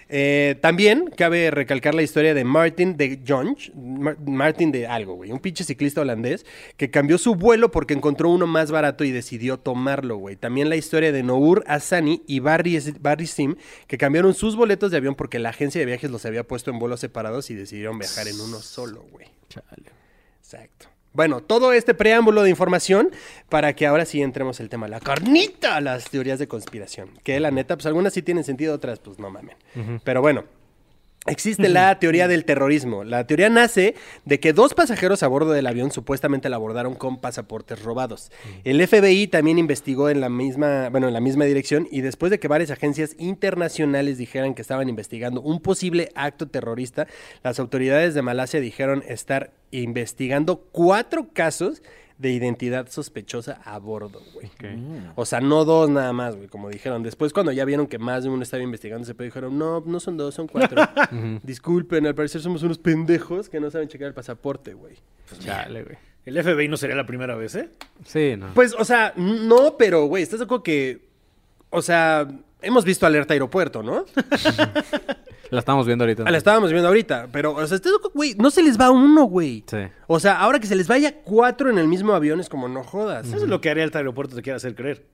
Eh, también cabe recalcar la historia de Martin de Jonge, Mar- Martin de algo, güey, un pinche ciclista holandés que cambió su vuelo porque encontró uno más barato y decidió tomarlo, güey. También la historia de Nour Asani y Barry, Barry Sim que cambiaron sus boletos de avión porque la agencia de viajes los había puesto en vuelos separados y decidieron viajar en uno solo, güey. Exacto. Bueno, todo este preámbulo de información para que ahora sí entremos el tema, la carnita, las teorías de conspiración. Que la neta, pues algunas sí tienen sentido, otras pues no mamen. Pero bueno, existe la teoría del terrorismo. La teoría nace de que dos pasajeros a bordo del avión supuestamente la abordaron con pasaportes robados. El FBI también investigó en la misma, bueno, en la misma dirección y después de que varias agencias internacionales dijeran que estaban investigando un posible acto terrorista, las autoridades de Malasia dijeron estar investigando cuatro casos de identidad sospechosa a bordo, güey. O sea, no dos nada más, güey, como dijeron. Después, cuando ya vieron que más de uno estaba investigando ese pedo, dijeron, no, no son dos, son cuatro. [LAUGHS] Disculpen, al parecer somos unos pendejos que no saben checar el pasaporte, güey. Chale, güey. El FBI no sería la primera vez, ¿eh? Sí, no. Pues, o sea, no, pero, güey, ¿estás de acuerdo que, o sea, hemos visto alerta aeropuerto, ¿no? [LAUGHS] La estamos viendo ahorita. Ah, La estábamos viendo ahorita, pero, o sea, ¿estás de acuerdo, güey, no se les va uno, güey. Sí. O sea, ahora que se les vaya cuatro en el mismo avión es como, no jodas. Eso es lo que haría el aeropuerto te quiere hacer creer.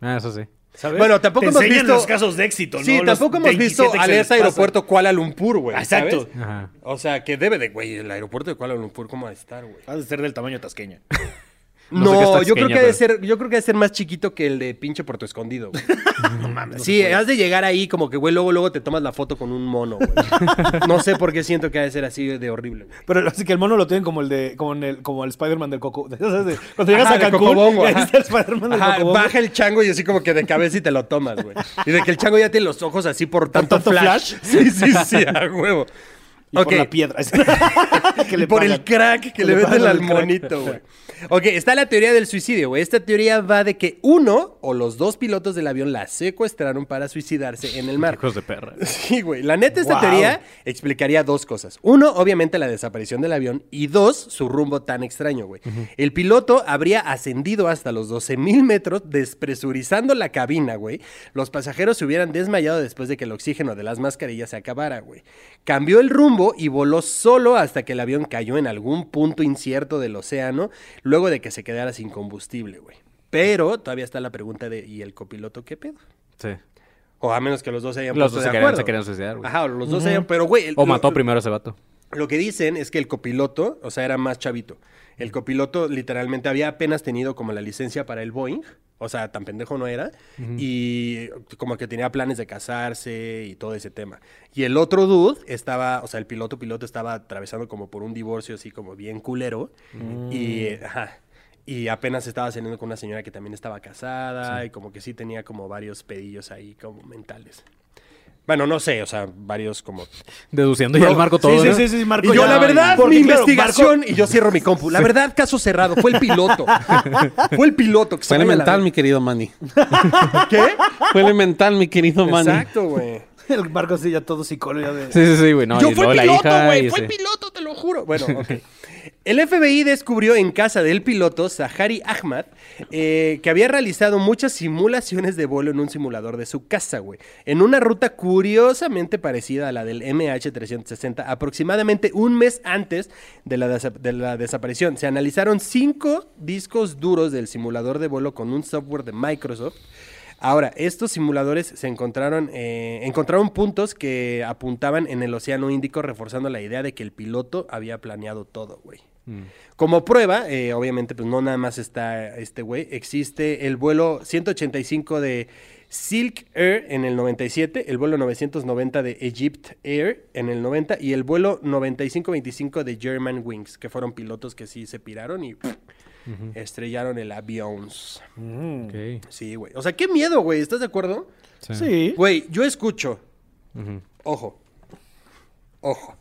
Ah, eso sí. ¿Sabes? Bueno, tampoco Te hemos visto- los casos de éxito, ¿no? Sí, Los tampoco hemos 27 visto que se les alerta pasan. aeropuerto Kuala Lumpur, güey. Exacto. ¿sabes? Ajá. O sea, que debe de, güey, el aeropuerto de Kuala Lumpur, ¿cómo va a estar, güey? Ha de ser del tamaño tasqueña. [LAUGHS] No sé qué No, es yo creo que ha de pero- ser, yo creo que ha de ser más chiquito que el de pinche Puerto Escondido, güey. [LAUGHS] Sí, has de llegar ahí como que, güey, luego, luego te tomas la foto con un mono, güey. [LAUGHS] No sé por qué siento que ha de ser así de horrible, güey. Pero así que el mono lo tienen como el de como el como el Spider-Man del Coco. [LAUGHS] ¿sabes? Cuando llegas Ajá, a Cancún, Cocobongo, ahí ajá. está el Spider-Man del Ajá, Cocobongo. baja el chango y así como que de cabeza y te lo tomas, güey. Y de que el chango ya tiene los ojos así por tanto, tanto flash. flash? Sí, sí, sí, a huevo. Y por la piedra. que le por pagan. el crack que, Que le le pagan al monito, güey. Ok, está la teoría del suicidio, güey. Esta teoría va de que uno o los dos pilotos del avión la secuestraron para suicidarse en el mar. [LAUGHS] Hijos de perra. Sí, güey. La neta, esta Wow. teoría explicaría dos cosas. Uno, obviamente, la desaparición del avión. Y dos, su rumbo tan extraño, güey. El piloto habría ascendido hasta los 12 mil metros, despresurizando la cabina, güey. Los pasajeros se hubieran desmayado después de que el oxígeno de las mascarillas se acabara, güey. Cambió el rumbo y voló solo hasta que el avión cayó en algún punto incierto del océano, luego de que se quedara sin combustible, güey. Pero todavía está la pregunta de, ¿y el copiloto qué pedo? Sí. O a menos que los dos se hayan Los puesto dos de se querían, acuerdo. se querían suicidar, güey. Ajá, o los dos se hayan, pero güey. el- O lo- mató lo- primero a ese vato. Lo que dicen es que el copiloto, o sea, era más chavito. El copiloto literalmente había apenas tenido como la licencia para el Boeing, o sea, tan pendejo no era, y como que tenía planes de casarse y todo ese tema. Y el otro dude estaba, o sea, el piloto piloto estaba atravesando como por un divorcio así como bien culero, y, ajá, y apenas estaba saliendo con una señora que también estaba casada, y como que sí tenía como varios pedillos ahí como mentales. Bueno, no sé, o sea, varios como Deduciendo ya el marco todo. sí, ¿no? sí, sí, sí, Marco. y yo, ya- la verdad, Porque, mi claro, investigación, Marco- y yo cierro mi compu. La verdad, caso cerrado. Fue el piloto. [LAUGHS] Fue el piloto. Que se Fue elemental, mi querido Manny. [LAUGHS] ¿Qué? Fue elemental, mi querido Manny. Exacto, güey. El Marco sí, ya todo psicólogo. de- Sí, sí, sí, güey. No, yo y fui la piloto, hija güey. Fue ese- el piloto, te lo juro. Bueno, ok. El FBI descubrió en casa del piloto Zahari Ahmad eh, que había realizado muchas simulaciones de vuelo en un simulador de su casa, güey. En una ruta curiosamente parecida a la del MH360, aproximadamente un mes antes de la, desa- de la desaparición. Se analizaron cinco discos duros del simulador de vuelo con un software de Microsoft. Ahora, estos simuladores se encontraron, eh, encontraron puntos que apuntaban en el Océano Índico, reforzando la idea de que el piloto había planeado todo, güey. Como prueba, eh, obviamente, pues no nada más está este güey, existe el vuelo 185 de Silk Air en el 97, el vuelo 990 de Egypt Air en el 90 y el vuelo 9525 de German Wings, que fueron pilotos que sí se piraron y pff, estrellaron el avión. Ok. Sí, güey. O sea, qué miedo, güey. ¿Estás de acuerdo? Sí. Güey, yo escucho. Ojo. Ojo.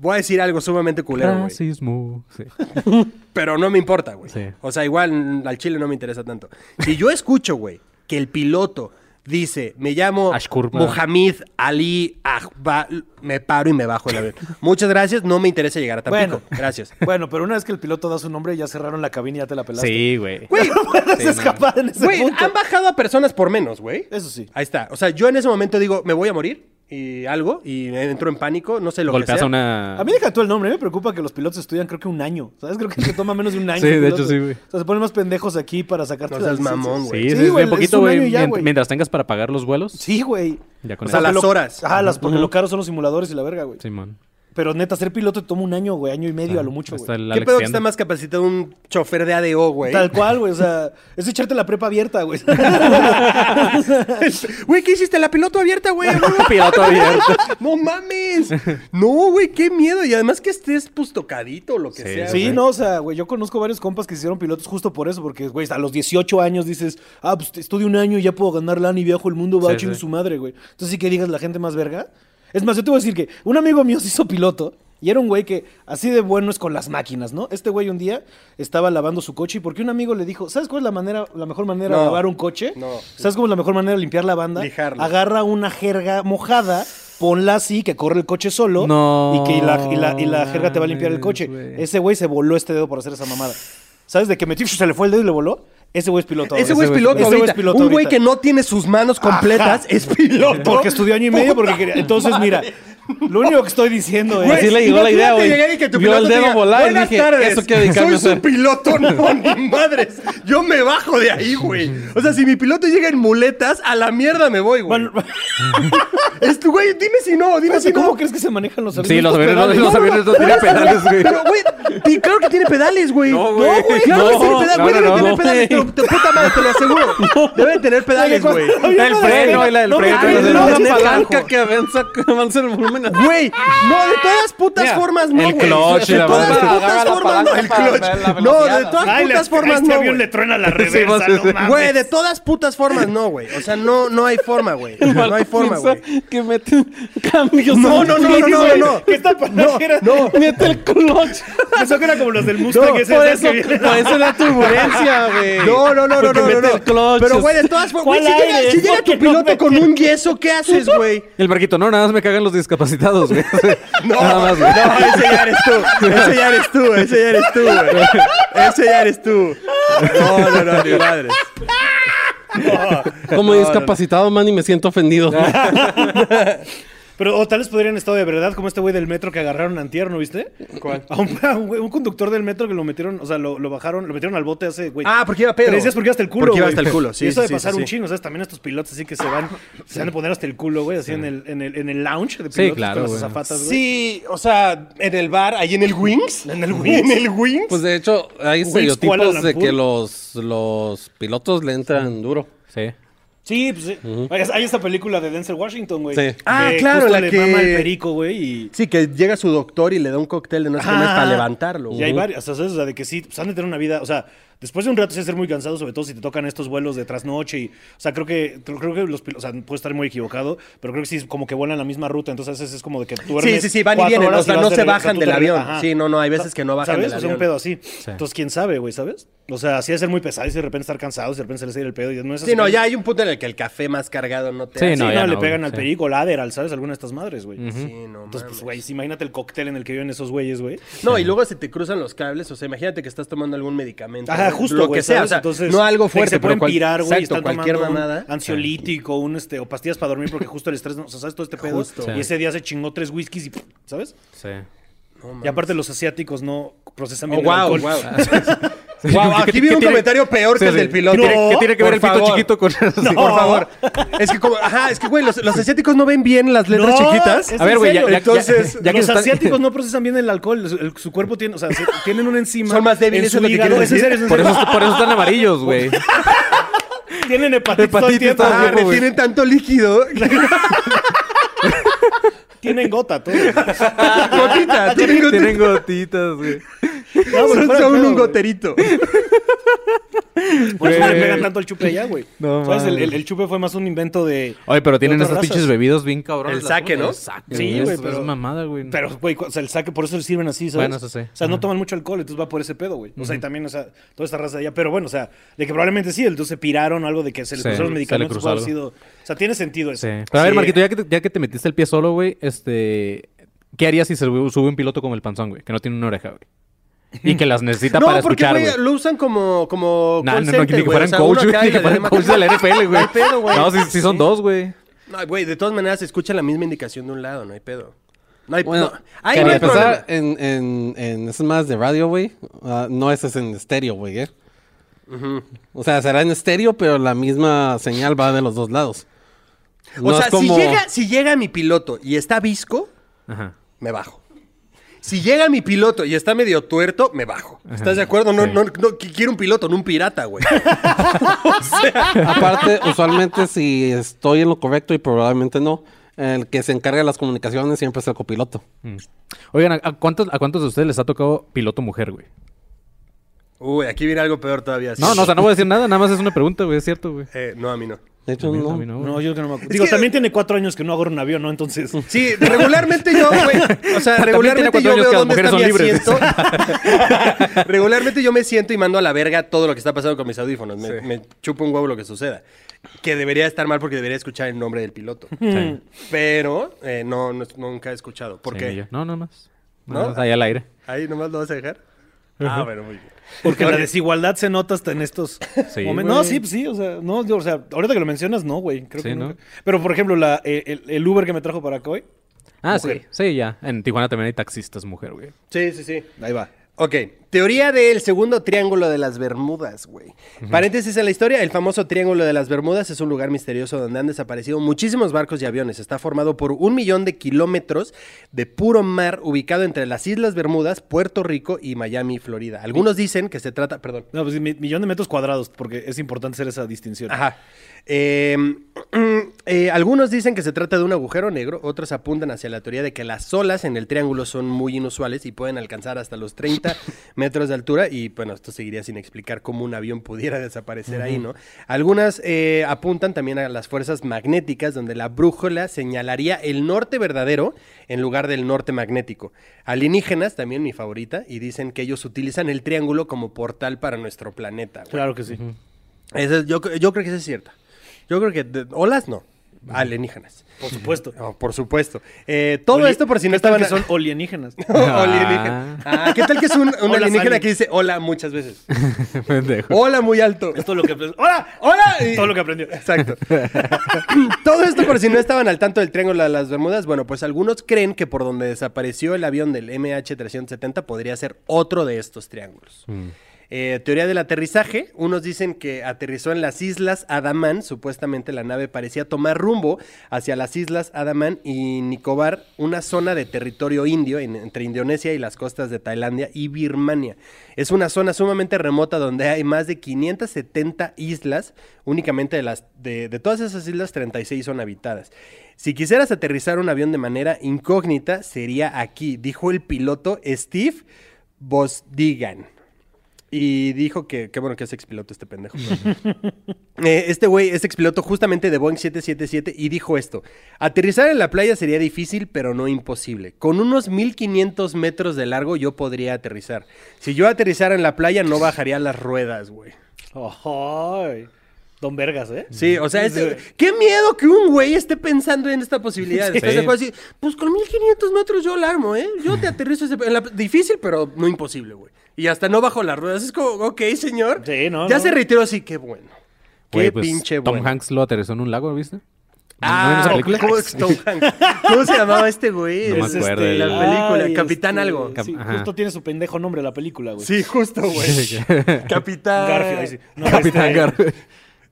Voy a decir algo sumamente culero, güey. Racismo. Sí. [LAUGHS] Pero no me importa, güey. Sí. O sea, igual al chile no me interesa tanto. Si yo escucho, güey, que el piloto dice, me llamo. Mohamed Ali Ahba, me paro y me bajo el avión. [LAUGHS] Muchas gracias, no me interesa llegar a Tampico. Bueno. Gracias. Bueno, pero una vez que el piloto da su nombre, ya cerraron la cabina y ya te la pelaste. Sí, güey. [LAUGHS] Güey, No puedes escapar en ese güey, punto. han bajado a personas por menos, güey. Eso sí. Ahí está. O sea, yo en ese momento digo, me voy a morir y algo y entro en pánico, no sé lo que Golpeas sea. a una... A mí deja tú el nombre, me preocupa que los pilotos estudian creo que un año. ¿Sabes? Creo que se toma menos de un [LAUGHS] año. Sí, de hecho, sí, güey. O sea, se ponen más pendejos aquí para sacarte No seas mamón, güey. Sí, Sí, sí, güey, es poquito, güey. Mientras tengas para pagar los vuelos. Sí, güey. Ya con O sea, eso. las horas. Ajá, las, porque lo caro son los simuladores y la verga, güey. Simón. Pero neta, ser piloto te toma un año, güey, año y medio a lo mucho, Hasta güey. el ¿Qué pedo que está más capacitado un chofer de ADO, güey? Tal cual, güey. O sea, [LAUGHS] es echarte la prepa abierta, güey. [LAUGHS] Güey, ¿qué hiciste? La piloto abierta, güey. [LAUGHS] Piloto abierto. no mames. No, güey, qué miedo. Y además que estés pues tocadito o lo que Sí, sea. Sí, güey. no, o sea, güey, yo conozco varios compas que se hicieron pilotos justo por eso, porque, güey, a los 18 años dices, ah, pues estudio un año y ya puedo ganar lana y viajo el mundo, va, Sí, chingue sí. su madre, güey. Entonces sí que digas la gente más verga. Es más, yo te voy a decir que un amigo mío se hizo piloto y era un güey que así de bueno es con las máquinas, ¿no? Este güey un día estaba lavando su coche y porque un amigo le dijo, ¿sabes cuál es la manera, la mejor manera de No, lavar un coche? no. ¿Sabes cómo es la mejor manera de limpiar la banda? Lijarlo. Agarra una jerga mojada, ponla así, que corre el coche solo No y que la, y la, y la jerga te va a limpiar el mames, coche. güey. Ese güey se voló este dedo por hacer esa mamada. ¿Sabes? De que metió, se le fue el dedo y le voló. Ese güey es piloto. Ese güey es piloto Ese es piloto un güey que no tiene sus manos completas Ajá. es piloto. Porque estudió año y medio porque quería. Entonces, mira, lo único que estoy diciendo es. Así le llegó la idea, güey. llegar y que tu Vio piloto el dedo volar y "Buenas dije, tardes, eso quiero dedicarme Soy su hacer". piloto, no, [LAUGHS] ni madres. Yo me bajo de ahí, güey. O sea, si mi piloto llega en muletas, a la mierda me voy, güey. Bueno, [LAUGHS] Es tu güey, dime si no, dime si ¿Cómo no. crees que se manejan los aviones? Sí, los aviones, aviones no tienen pedales, güey. Pero, güey, claro que tiene pedales, güey. No, güey. Claro que No, tiene pedales, no, güey. no, Debe no, tener no, pedales. Te, puta madre, te lo aseguro. Debe tener pedales, güey. El freno y la del No, freno. la no, palanca ojo. que avanza, que avanza el volumen. así. Güey, no, de todas putas Mira, formas no, el güey. clutch De la todas putas Agarra la formas no, el clutch. la No, de todas Ay, putas a formas este no, avión güey. le truena la reversa, sí, no mames. Güey, de todas putas formas no, güey. O sea, no, no hay forma, güey. No hay forma, güey. Que mete cambios. No, no, no, no, no, no, no. ¿Qué está pasando? No, no. Mete el clutch. Pensó que era como los del Mustang. No, ese, Por eso, que por eso la turbulencia, güey. No, no, no, no, no, no, mete no. el clutch. Pero, güey, de todas formas, güey, ¿Cuál si llega, tu no piloto con un yeso, ¿qué haces, güey? El barquito, no, nada más me cagan los discapacitados, güey. [LAUGHS] No, Nada más, güey. no, ese ya eres tú. [LAUGHS] Ese ya eres tú, ese ya eres tú, güey. Ese ya eres tú. No, no, no, ni madres. Como discapacitado, man, y me siento ofendido. [LAUGHS] Pero o tal vez podrían estado de verdad, como este güey del metro que agarraron antier, ¿no viste? ¿Cuál? A un, [LAUGHS] a un güey- un conductor del metro que lo metieron, o sea, lo, lo bajaron, lo metieron al bote hace, güey. Ah, porque iba pedo. Tres días porque iba hasta el culo, Porque iba hasta el culo, sí, Y eso sí, de pasar sí, un sí. chingo, ¿sabes? También estos pilotos así que se van, se van a poner hasta el culo, güey, así en el, en el, en el lounge de pilotos Sí, claro, con las güey. azafatas, güey. Sí, o sea, en el bar, ahí en el Wings. [LAUGHS] En el Wings. En el Wings. Pues de hecho, hay estereotipos de que los, los pilotos le entran duro. Sí. Sí, pues sí. Hay- Hay esta película de Denzel Washington, güey. Sí. Ah, claro, justo la le que- mama el perico, güey, y... Sí, que llega su doctor y le da un cóctel de no sé qué para levantarlo. Y hay varias, o sea, ¿sabes? O sea, de que sí, pues han de tener una vida, o sea, después de un rato sí ser muy cansado, sobre todo si te tocan estos vuelos de trasnoche y, o sea, creo que, creo que los pilotos, o sea, puedo estar muy equivocado, pero creo que sí, es como que vuelan la misma ruta, entonces a veces es como de que tú Sí, duermes sí, sí, van y vienen, o sea, no de se bajan del avión. Sí, no, no, hay veces que no bajan ¿Sabes? del O sea, un avión. pedo así. Entonces, quién sabe, güey, ¿sabes? O sea, sí es ser muy pesado y de repente estar cansados y de repente se les ir el pedo y no es así Sí, no, ya hay un punto en el que el café más cargado no te Sí. Sí, no, no, ya le pegan al sí. perico, al Adderall, ¿sabes? Alguna de estas madres, güey. Sí, no, Entonces, pues, güey, sí, imagínate el cóctel en el que viven esos güeyes, güey. No, y luego se te cruzan los cables, o sea, imagínate que estás tomando algún medicamento. Ajá, justo, Lo que sea, ¿sabes? o sea, Entonces, no algo fuerte, se pero pueden cual- pirar, güey, exacto, están cualquier tomando un mamada. ansiolítico, un este o pastillas para dormir porque justo el estrés, no- o sea, sabes todo este pedo. Justo. Y ese día se chingó tres whiskies y ¿sabes? Sí. Y aparte los asiáticos no procesan Oh, bien el wow, alcohol. wow. [LAUGHS] [LAUGHS] Wow, ¿qué- aquí qué vi un tiene- comentario peor que el sí. del piloto. ¿Qué tiene, qué tiene que ver el pito favor. chiquito con eso? Sí, por favor. Es que como, ajá, es que güey, los, los asiáticos no ven bien las letras No, chiquitas. A ver, güey, ya- ya- Entonces, ya que los están- asiáticos [LAUGHS] no procesan bien el alcohol, el- su cuerpo tiene, o sea, se- tienen una enzima Son más débiles, en su es lo que hígado. decir. Por eso, por eso están amarillos, güey. [LAUGHS] tienen hepatitis, todo el Ah, tiempo, retienen tanto líquido. [LAUGHS] tienen gota todo. Gotita, tienen gotita. Tienen gotitas, güey. No, Son, fuera son un goterito. [LAUGHS] Por eso le pegan tanto al chupe allá, güey. No ¿Sabes? El, el- el chupe fue más un invento de. Oye, pero tienen esas pinches bebidos bien cabrones. El saque, ¿no? El saque, Sí, es- güey, Es pero- mamada, güey. Pero, güey, o sea, el saque, por eso le sirven así, ¿sabes? Bueno, eso sí. O sea, no toman mucho alcohol, entonces va por ese pedo, güey. O sea, y también, o sea, toda esta raza de allá. Pero bueno, o sea, de que probablemente sí, entonces se piraron algo de que se les Sí, cruzaron los se le medicamentos. puede haber sido. O sea, tiene sentido eso. Sí. Pero a ver, Sí. Marquito, ya que, te, ya que te metiste el pie solo, güey, este... ¿Qué harías si se sube sube un piloto como el panzón, güey? Que no tiene una oreja, güey. Y que las necesita No, para porque, escuchar, güey, güey. lo usan como, como Nah, call no, no, center, ni que fueran O sea, coach, güey. Ni y que fueran coach de la NFL, güey. No hay pedo, güey. No, sí, sí son dos, güey. No, güey, de todas maneras se escucha la misma indicación de un lado, no hay pedo. No hay, Bueno, no, ahí para no hay empezar, en, en, en esas más de radio, güey, ah, no es en estéreo, güey, ¿eh? O sea, será en estéreo, pero la misma señal va de los dos lados. O No sea, es como- si, llega, si llega mi piloto y está visco, Ajá. me bajo. Si llega mi piloto y está medio tuerto, me bajo. ¿Estás de acuerdo? No, Sí. no, no, qui- quiero un piloto, no un pirata, güey. [LAUGHS] Aparte, usualmente si estoy en lo correcto y probablemente no, el que se encarga de las comunicaciones siempre es el copiloto. Mm. Oigan, ¿a, a cuántos, ¿a cuántos de ustedes les ha tocado piloto mujer, güey? Uy, aquí viene algo peor todavía. No, no, o sea, no voy a decir nada, nada más es una pregunta, güey, es cierto, güey. Eh, no, a mí no. De hecho, A mí- no. a mí no. No, yo que no me acuerdo. Digo, que- también tiene cuatro años que no agarro un avión, ¿no? Entonces. [LAUGHS] Sí, regularmente yo, güey. O sea, [LAUGHS] regularmente yo veo dónde está mi asiento. [LAUGHS] regularmente yo me siento y mando a la verga todo lo que está pasando con mis audífonos. Me, me chupo un huevo lo que suceda. Que debería estar mal porque debería escuchar el nombre del piloto. Sí. Pero eh, no, no- nunca he escuchado. ¿Por Sí, qué? yo- No, nada más. ¿No? Nada más ahí al aire. Ahí nomás lo vas a dejar. Ah, bueno, muy bien. Porque la desigualdad se nota hasta en estos [LAUGHS] Sí, momentos. No, sí, pues sí, o sea, no, yo, o sea, ahorita que lo mencionas, no, güey. Creo Sí, que ¿no? Pero, por ejemplo, la, eh, el, el Uber que me trajo para acá hoy. Ah, Mujer. sí. Sí, ya. En Tijuana también hay taxistas mujer, güey. Sí, sí, sí. Ahí va. Ok, teoría del segundo triángulo de las Bermudas, güey. Paréntesis en la historia, el famoso triángulo de las Bermudas es un lugar misterioso donde han desaparecido muchísimos barcos y aviones. Está formado por un millón de kilómetros de puro mar ubicado entre las Islas Bermudas, Puerto Rico y Miami, Florida. Algunos dicen que se trata, perdón, No, pues mi- millón de metros cuadrados, porque es importante hacer esa distinción. Ajá. Eh, [CLEARS THROAT] eh, algunos dicen que se trata de un agujero negro, otros apuntan hacia la teoría de que las olas en el triángulo son muy inusuales y pueden alcanzar hasta los 30 [LAUGHS] metros de altura y bueno, esto seguiría sin explicar cómo un avión pudiera desaparecer ahí, ¿no? Algunas eh, apuntan también a las fuerzas magnéticas donde la brújula señalaría el norte verdadero en lugar del norte magnético. Alienígenas, también mi favorita, y dicen que ellos utilizan el triángulo como portal para nuestro planeta. güey. Claro que sí. Yo, yo creo que eso es cierto. Yo creo que de- olas no, alienígenas. Por supuesto. No, por supuesto. Eh, todo Oli- esto por si no ¿qué tal estaban... que son [LAUGHS] alienígenas. [LAUGHS] alienígena. Ah, ¿qué tal que es un, un Hola, alienígena Sally. que dice hola muchas veces? [LAUGHS] Hola muy alto. Es todo lo que ¡Hola! ¡Hola! Y- Todo lo que aprendió. Exacto. Todo esto por si no estaban al tanto del Triángulo de las Bermudas, bueno, pues algunos creen que por donde desapareció el avión del MH370 podría ser otro de estos triángulos. Eh, teoría del aterrizaje, unos dicen que aterrizó en las islas Adamán, supuestamente la nave parecía tomar rumbo hacia las islas Adamán y Nicobar, una zona de territorio indio en- entre Indonesia y las costas de Tailandia y Birmania. Es una zona sumamente remota donde hay más de 570 islas, únicamente de, las, de todas esas islas 36 son habitadas. Si quisieras aterrizar un avión de manera incógnita, sería aquí, dijo el piloto Steve Bosdigan. Y dijo que, que bueno, que es expiloto este pendejo. Eh, este güey es expiloto justamente de Boeing 777 y dijo esto. Aterrizar en la playa sería difícil, pero no imposible. Con unos 1500 metros de largo yo podría aterrizar. Si yo aterrizara en la playa no bajaría las ruedas, güey. Ay. Don Vergas, ¿eh? Sí, o sea, es- qué miedo que un güey esté pensando en esta posibilidad. Sí. Estás de acuerdo así, pues con 1500 metros yo la armo, ¿eh? Yo te aterrizo ese- en la- difícil, pero no imposible, güey. Y hasta no bajo las ruedas. Es como, ok, señor. Sí, no, Ya no. se retiró así, qué bueno. Qué Güey, pues, pinche Tom bueno. Hanks lo aterrizó en un lago, ¿viste? ¿No- Ah. ¿cómo, es Tom Hanks? ¿Cómo se llamaba este güey? No me Es, acuerdo, este, la el- película, Ay, Capitán este, algo. Cap- Sí, Ajá. justo tiene su pendejo nombre la película, güey. Sí, justo, güey. [LAUGHS] Capitán. Garfield. No, Capitán este- Gar-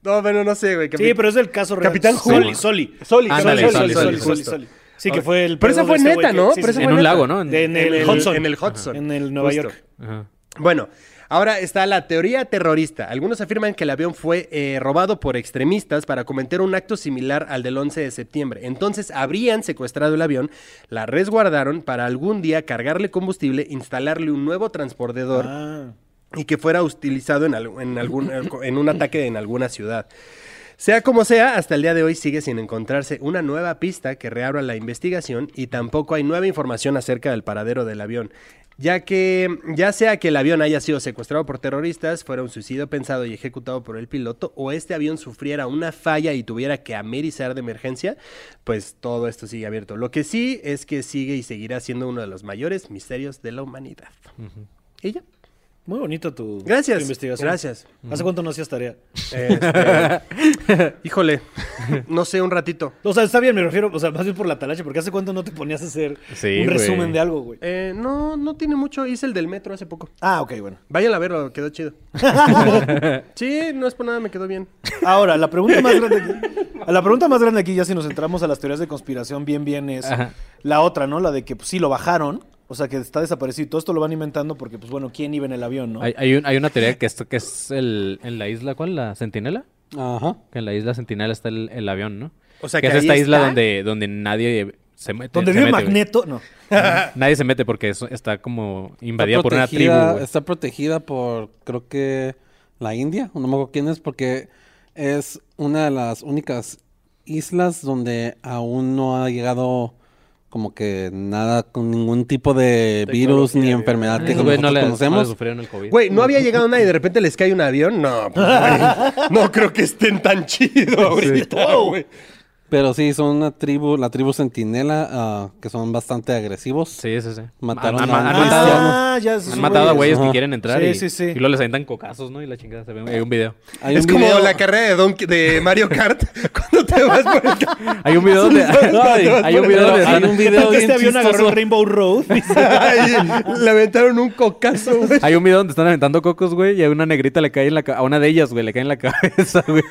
No, bueno, no sé, güey. Sí, pero es el caso real. Capitán Soli, Hook. Soli. Soli, Soli, Soli, Soli, Soli, Soli, Soli. justo. Sí, que fue el Pero esa fue este neta, ¿no? En fue un neta. lago, ¿no? En el Hudson. En el Hudson. En el Nueva. York. Ajá. Bueno, ahora está la teoría terrorista. Algunos afirman que el avión fue eh, robado por extremistas para cometer un acto similar al del 11 de septiembre. Entonces habrían secuestrado el avión, la resguardaron para algún día cargarle combustible, instalarle un nuevo transportador Ah. y que fuera utilizado en, en algún, en un ataque en alguna ciudad. Sea como sea, hasta el día de hoy sigue sin encontrarse una nueva pista que reabra la investigación y tampoco hay nueva información acerca del paradero del avión. Ya que, ya sea que el avión haya sido secuestrado por terroristas, fuera un suicidio pensado y ejecutado por el piloto, o este avión sufriera una falla y tuviera que amerizar de emergencia, pues todo esto sigue abierto. Lo que sí es que sigue y seguirá siendo uno de los mayores misterios de la humanidad. Y ya. Muy bonita tu, Gracias, tu investigación. gracias. ¿Hace cuánto no hacías tarea? Este, [LAUGHS] híjole, no sé, un ratito. O sea, está bien, me refiero, o sea, más bien por la talacha, porque ¿hace cuánto no te ponías a hacer Sí, un güey. resumen de algo, güey? Eh, no, no tiene mucho. Hice el del metro hace poco. Ah, ok, bueno. Vayan a verlo, quedó chido. [LAUGHS] sí, no es por nada, me quedó bien. Ahora, la pregunta más grande aquí, la pregunta más grande aquí, ya si nos entramos a las teorías de conspiración bien, bien, es Ajá. la otra, ¿no? La de que pues, sí lo bajaron, o sea, que está desaparecido. y Todo esto lo van inventando porque, pues bueno, ¿quién iba en el avión, no? Hay, hay, un- hay una teoría que esto que es el, en la isla, ¿cuál? ¿La Centinela? Ajá. Que en la isla Centinela está el, el avión, ¿no? O sea, que, que es esta isla está. donde, donde nadie se mete. Donde se vive. Magneto, no. Nadie se mete porque eso está como invadida Está por una tribu. güey. Está protegida por, creo que, la India. No me acuerdo quién es, porque es una de las únicas islas donde aún no ha llegado como que nada con ningún tipo de virus ni enfermedad que nosotros le, no le conocemos. sufrieron el COVID. Güey, no había llegado nadie y de repente les cae un avión. No, pues, güey, [LAUGHS] no creo que estén tan chido ahorita, güey. Pero sí, son una tribu, la tribu Centinela, ah, que son bastante agresivos. Sí, sí, sí. Mataron han, a han matado, Ah, ya esos han matado a güeyes que quieren entrar Sí, y, sí, sí. y luego les aventan cocazos, ¿no? Y la chingada se ve hay un video. Hay es un como video- la carrera de, Donkey- de Mario Kart [LAUGHS] cuando te vas por el [LAUGHS] Hay un video donde [LAUGHS] Ay, hay un video donde hay están- un video este avión agarró Rainbow Road. Le aventaron un cocazo, güey. Hay un video donde están aventando cocos, güey, y a una negrita le cae en la a una de ellas, güey, le cae en la cabeza, güey.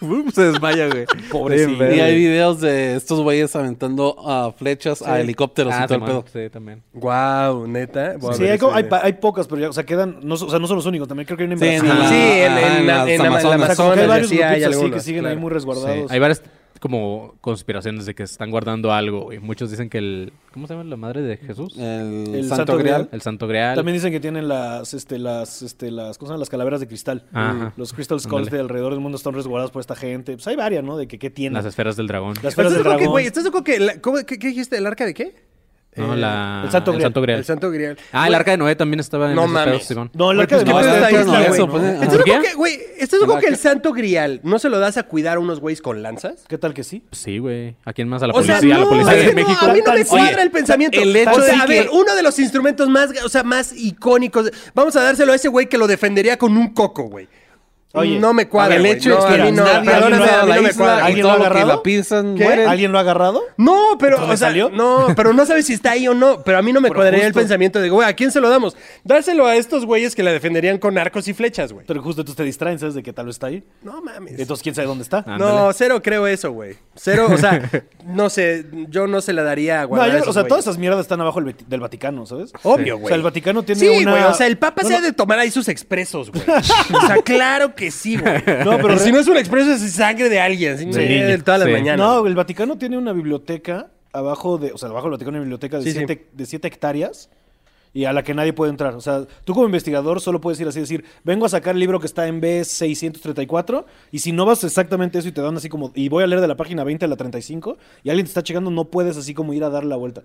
Uf, se desmaya, güey. Pobrecillo. Videos de estos güeyes aventando ah, flechas a helicópteros Ah, y todo el pedo. sí, también. Wow, neta. Voy a Sí, hay, hay, hay pocas, pero ya, o sea, quedan, no, o sea, no son los únicos, también creo que hay una en Sí, la- Sí, en, Amazonas. O sea, hay varios sí, hay grupitos así algunos, que siguen claro. ahí muy resguardados. Sí, Hay varias como conspiraciones de que se están guardando algo, güey. Muchos dicen que el ¿cómo se llama la madre de Jesús? El, El Santo, Santo Grial. Grial. El Santo Grial. También dicen que tienen las, este, las, este, las, ¿cómo se llaman? Las calaveras de cristal. Ajá. Los crystal skulls de alrededor del mundo están resguardados por esta gente. Pues hay varias, ¿no? De que qué tienen. las esferas del dragón. Las esferas ¿Estás del dragón. güey, ¿estás seguro que... la- ¿cómo- qué, qué dijiste? ¿El arca de qué? No, Eh, la el Santo Grial. El Santo Grial. Ah, el arca de Noé también estaba en No esos mames. pedos, Simón. No, el arca pues, de ¿qué Noé pedo está ahí, güey, ¿no? pues. ¿Estás ¿Por seguro que, güey, ¿estás seguro que el Santo Grial no se lo das a cuidar a unos güeyes con lanzas? ¿Qué tal que sí? Sí, güey. ¿A quién más? A la O sea, policía, a la no, policía de que no, México. a mí no me cuadra oye, el pensamiento. el hecho o sea, de a que- ver, uno de los instrumentos más, o sea, más icónicos. Vamos a dárselo a ese güey que lo defendería con un coco, güey. Oye, no me cuadra. el hecho no, es que a mí no, nadie perdóname, ha pisado a mí la no me cuadra. ¿Alguien lo ha agarrado? ¿Qué? ¿Alguien lo ha agarrado? No, pero, ¿Pero le o sea, salió? no, pero no sabes si está ahí o no. Pero a mí no me Pero cuadraría el pensamiento de, güey, ¿a quién se lo damos? Dárselo a estos güeyes que la defenderían con arcos y flechas, güey. Pero justo tú te distraen, ¿sabes? De que tal vez está ahí. No mames. Entonces, ¿quién sabe dónde está? Ah. No, cero creo eso, güey. Cero, o sea, [LAUGHS] no sé, yo no se la daría a No, guardar yo- a esos o sea, todas esas mierdas están abajo del, Vati- del Vaticano, ¿sabes? Obvio, O güey. sea, el Vaticano tiene Sí, una... güey, o sea, el Papa se ha de tomar ahí sus expresos, güey. [LAUGHS] o sea, claro que sí, güey. [LAUGHS] No, pero si no es un expreso, es sangre de alguien. Sí. de todas las mañanas. No, el Vaticano tiene una biblioteca abajo de... O sea, abajo del Vaticano hay una biblioteca de Sí, sí. siete, de siete hectáreas y a la que nadie puede entrar. O sea, tú como investigador solo puedes ir así, decir, vengo a sacar el libro que está en B634 y si no vas exactamente eso y te dan así como... Y voy a leer de la página 20 a la 35 y alguien te está checando, no puedes así como ir a dar la vuelta.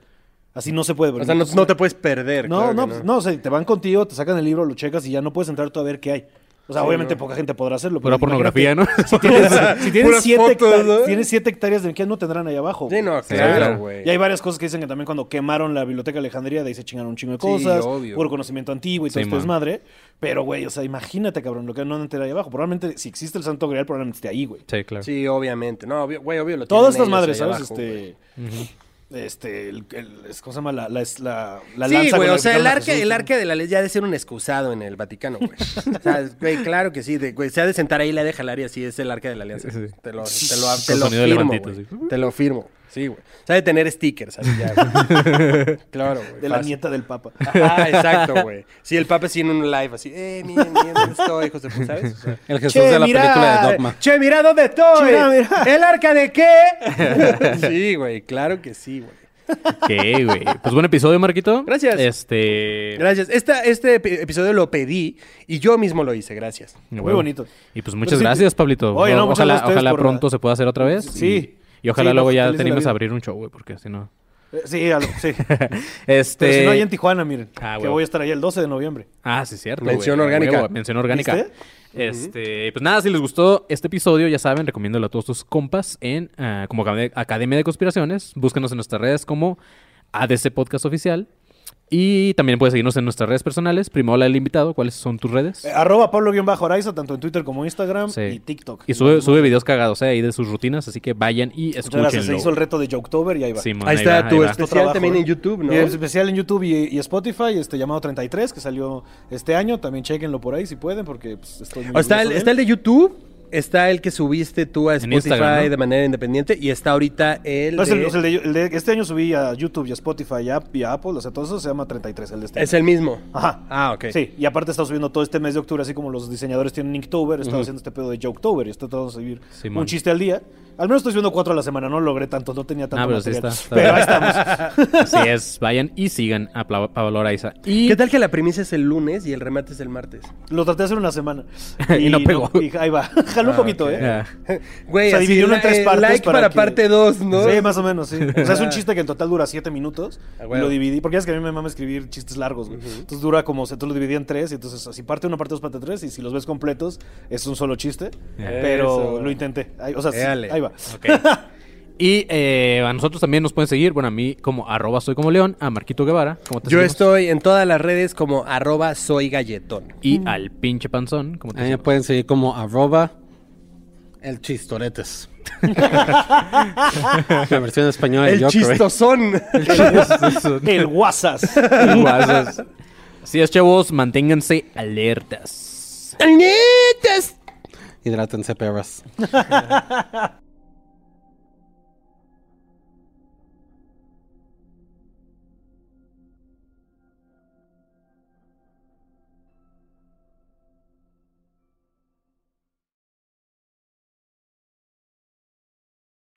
Así no se puede. O sea, no, no te puedes perder. No, claro no, pues, no, o sea, te van contigo, te sacan el libro, lo checas y ya no puedes entrar tú a ver qué hay. O sea, Sí, obviamente no. poca gente podrá hacerlo. Pura pero pornografía, ¿no? Si tienes, [LAUGHS] si tienes Puras siete, fotos, tienes siete hectáreas de qué no tendrán ahí abajo. Sí, güey. no, Sí, claro, claro. güey. Y hay varias cosas que dicen que también cuando quemaron la biblioteca de Alejandría, de ahí se chingaron un chingo de Sí, cosas, obvio. puro conocimiento antiguo y todo Sí, este man. desmadre. Pero, güey, o sea, imagínate, cabrón, lo que no enterar ahí abajo. Probablemente, si existe el Santo Grial, probablemente esté ahí, güey. Sí, claro. Sí, obviamente. No, obvio, güey, obvio lo Todas estas madres, ¿sabes? abajo, este... Este, el, el- es- ¿cómo se llama? La, la, la, la Sí, lanza güey, la o sea, el picaron a arca, Jesús, el arca de la ley ya ha de ser un excusado en el Vaticano, güey. o sea, güey, claro que sí, de- güey, se ha de sentar ahí y le ha de jalar y así es el arca de la alianza. Sí, sí. Te lo, te lo, te lo firmo, levantito, güey. sí. Te lo firmo. Sí, güey. De tener stickers ahí ya, güey. [LAUGHS] Claro, güey. De la fácil. nieta del Papa. Ah, exacto, [LAUGHS] güey. Sí, el Papa sí en un live así, eh, miren, miren dónde estoy, hijos de puta, ¿sabes? O sea, El Jesús Che, de la mira, película de Dogma. Che, mira dónde estoy. Mira, mira. ¿El arca de qué? [LAUGHS] sí, güey, claro que sí, güey. Ok, güey. Pues buen episodio, Marquito. Gracias. Este. Gracias. Esta, este epi- episodio lo pedí y yo mismo lo hice. Gracias. Muy bonito. Y pues muchas sí, gracias, Pablito. Oye, no, muchas ojalá gracias ojalá pronto se pueda hacer otra vez. Sí. Y, y ojalá Sí, luego ya feliz de te la animes a abrir un show, güey, porque si no. Eh, Sí, algo, sí. Este. [LAUGHS] Pero si no, hay en Tijuana, miren. Ah, que voy a estar ahí el 12 de noviembre. Ah, sí, cierto. Mención güey. orgánica. Mención orgánica. ¿Viste? Este, pues nada, si les gustó este episodio, ya saben, recomiéndalo a todos tus compas en ah, como Acad- Academia de Conspiraciones. Búscanos en nuestras redes como ADC Podcast Oficial. Y también puedes seguirnos en nuestras redes personales. Primero la del invitado, ¿cuáles son tus redes? Eh, arroba Pablo-Araiza, tanto en Twitter como Instagram Sí. y TikTok. Y sube, sube videos cagados eh, ahí de sus rutinas, así que vayan y Muchas gracias. Se escúchenlo. hizo el reto de Joketober y ahí va. Ahí está va, tu especial trabajo, también ¿eh? en YouTube, ¿no? Y el especial en YouTube y, y Spotify, este llamado 33, que salió este año. También chequenlo por ahí si pueden, porque pues, estoy muy O está, el, está el de YouTube, está el que subiste tú a Spotify de manera independiente y está ahorita el, No, es el, de- es el de, el de- este año subí a YouTube y a Spotify y a, y a Apple, o sea, todo eso se llama 33, el de este Es año. el mismo. Ajá. Ah, ok. Sí, y aparte está subiendo todo este mes de octubre, así como los diseñadores tienen Inktober, he estado haciendo este pedo de Joketober y estoy tratando de subir Simón. un chiste al día. Al menos estoy subiendo cuatro a la semana, no logré tanto, no tenía tanto Ah, pero sí material. está, está pero ahí estamos. [LAUGHS] Así es, vayan y sigan a Pablo Araiza. Y ¿Qué tal que la premisa es el lunes y el remate es el martes? Lo traté de hacer una semana. [LAUGHS] Y no pegó. y ahí va. [LAUGHS] Un poquito, ¿eh? Ya. [LAUGHS] Güey, O sea, así, dividió uno en tres partes like para para, que- parte 2, ¿no? Sí, más o menos, sí. O sea, es un chiste que en total dura siete minutos. Ah, y lo dividí, porque es que a mí me mama escribir chistes largos, güey. Entonces dura como, o sea, tú lo dividí en tres, y entonces así parte uno, parte dos, parte tres, y si los ves completos, es un solo chiste. Pero Eso. lo intenté. Ahí, o sea, sí, ahí va. Ok. Y eh, a nosotros también nos pueden seguir. Bueno, a mí como arroba soy como león, a Marquito Guevara. como te Yo seguimos? estoy en todas las redes como arroba soy galletón. Y al pinche panzón. como te A mí me pueden seguir como arroba el chistoretes. [LAUGHS] La versión española de El Joker. chistosón. El WhatsApp. Guasas. Así es, chavos, manténganse alertas. ¡Netas! Hidrátense, perras. [LAUGHS]